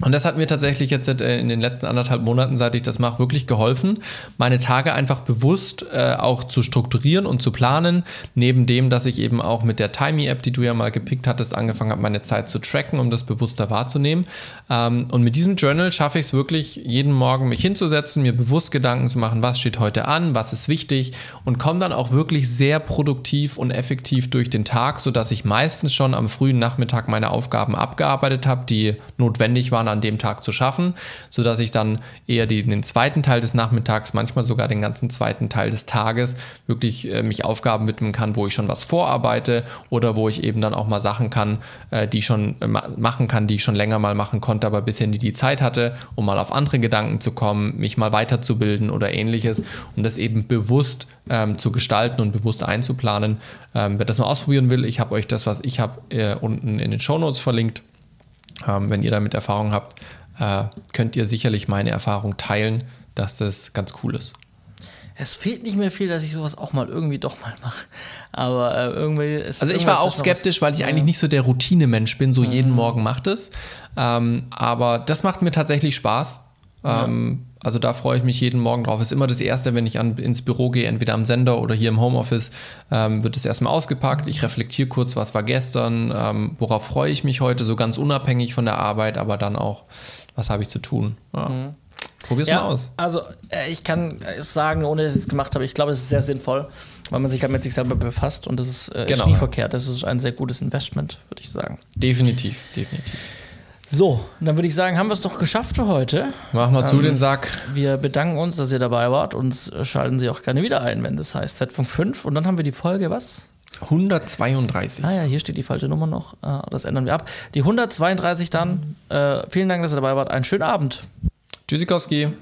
Und das hat mir tatsächlich jetzt äh, in den letzten anderthalb Monaten, seit ich das mache, wirklich geholfen, meine Tage einfach bewusst äh, auch zu strukturieren und zu planen. Neben dem, dass ich eben auch mit der Timey-App, die du ja mal gepickt hattest, angefangen habe, meine Zeit zu tracken, um das bewusster wahrzunehmen. Ähm, und mit diesem Journal schaffe ich es wirklich, jeden Morgen mich hinzusetzen, mir bewusst Gedanken zu machen, was steht heute an, was ist wichtig und komme dann auch wirklich sehr produktiv und effektiv durch den Tag, sodass ich meistens schon am frühen Nachmittag meine Aufgaben abgearbeitet habe, die notwendig waren, an dem Tag zu schaffen, sodass ich dann eher die, den zweiten Teil des Nachmittags, manchmal sogar den ganzen zweiten Teil des Tages wirklich äh, mich Aufgaben widmen kann, wo ich schon was vorarbeite oder wo ich eben dann auch mal Sachen kann, äh, die ich schon äh, ma machen kann, die ich schon länger mal machen konnte, aber bisher nie die Zeit hatte, um mal auf andere Gedanken zu kommen, mich mal weiterzubilden oder ähnliches und das eben bewusst ähm, zu gestalten und bewusst einzuplanen. Ähm, wer das mal ausprobieren will, ich habe euch das, was ich habe, äh, unten in den Show Notes verlinkt. Ähm, wenn ihr damit Erfahrung habt, äh, könnt ihr sicherlich meine Erfahrung teilen, dass das ganz cool ist. Es fehlt nicht mehr viel, dass ich sowas auch mal irgendwie doch mal mache. Aber äh, irgendwie ist Also ich war auch skeptisch, weil ich eigentlich nicht so der Routinemensch bin, so jeden Morgen macht es. Ähm, aber das macht mir tatsächlich Spaß. Ähm, also da freue ich mich jeden Morgen drauf. Ist immer das Erste, wenn ich an, ins Büro gehe, entweder am Sender oder hier im Homeoffice, ähm, wird es erstmal ausgepackt. Ich reflektiere kurz, was war gestern, ähm, worauf freue ich mich heute, so ganz unabhängig von der Arbeit, aber dann auch, was habe ich zu tun. Ja. Mhm. Probier's ja, mal aus. Also äh, ich kann sagen, ohne dass ich es gemacht habe, ich glaube, es ist sehr sinnvoll, weil man sich halt mit sich selber befasst und das ist, äh, genau. ist nie verkehrt. Das ist ein sehr gutes Investment, würde ich sagen. Definitiv, definitiv. So, dann würde ich sagen, haben wir es doch geschafft für heute. Machen wir ähm, zu den Sack. Wir bedanken uns, dass ihr dabei wart und schalten Sie auch gerne wieder ein, wenn das heißt Z-Funk 5. Und dann haben wir die Folge, was? 132. Ah ja, hier steht die falsche Nummer noch. Ah, das ändern wir ab. Die 132 dann. Äh, vielen Dank, dass ihr dabei wart. Einen schönen Abend. Tschüssikowski.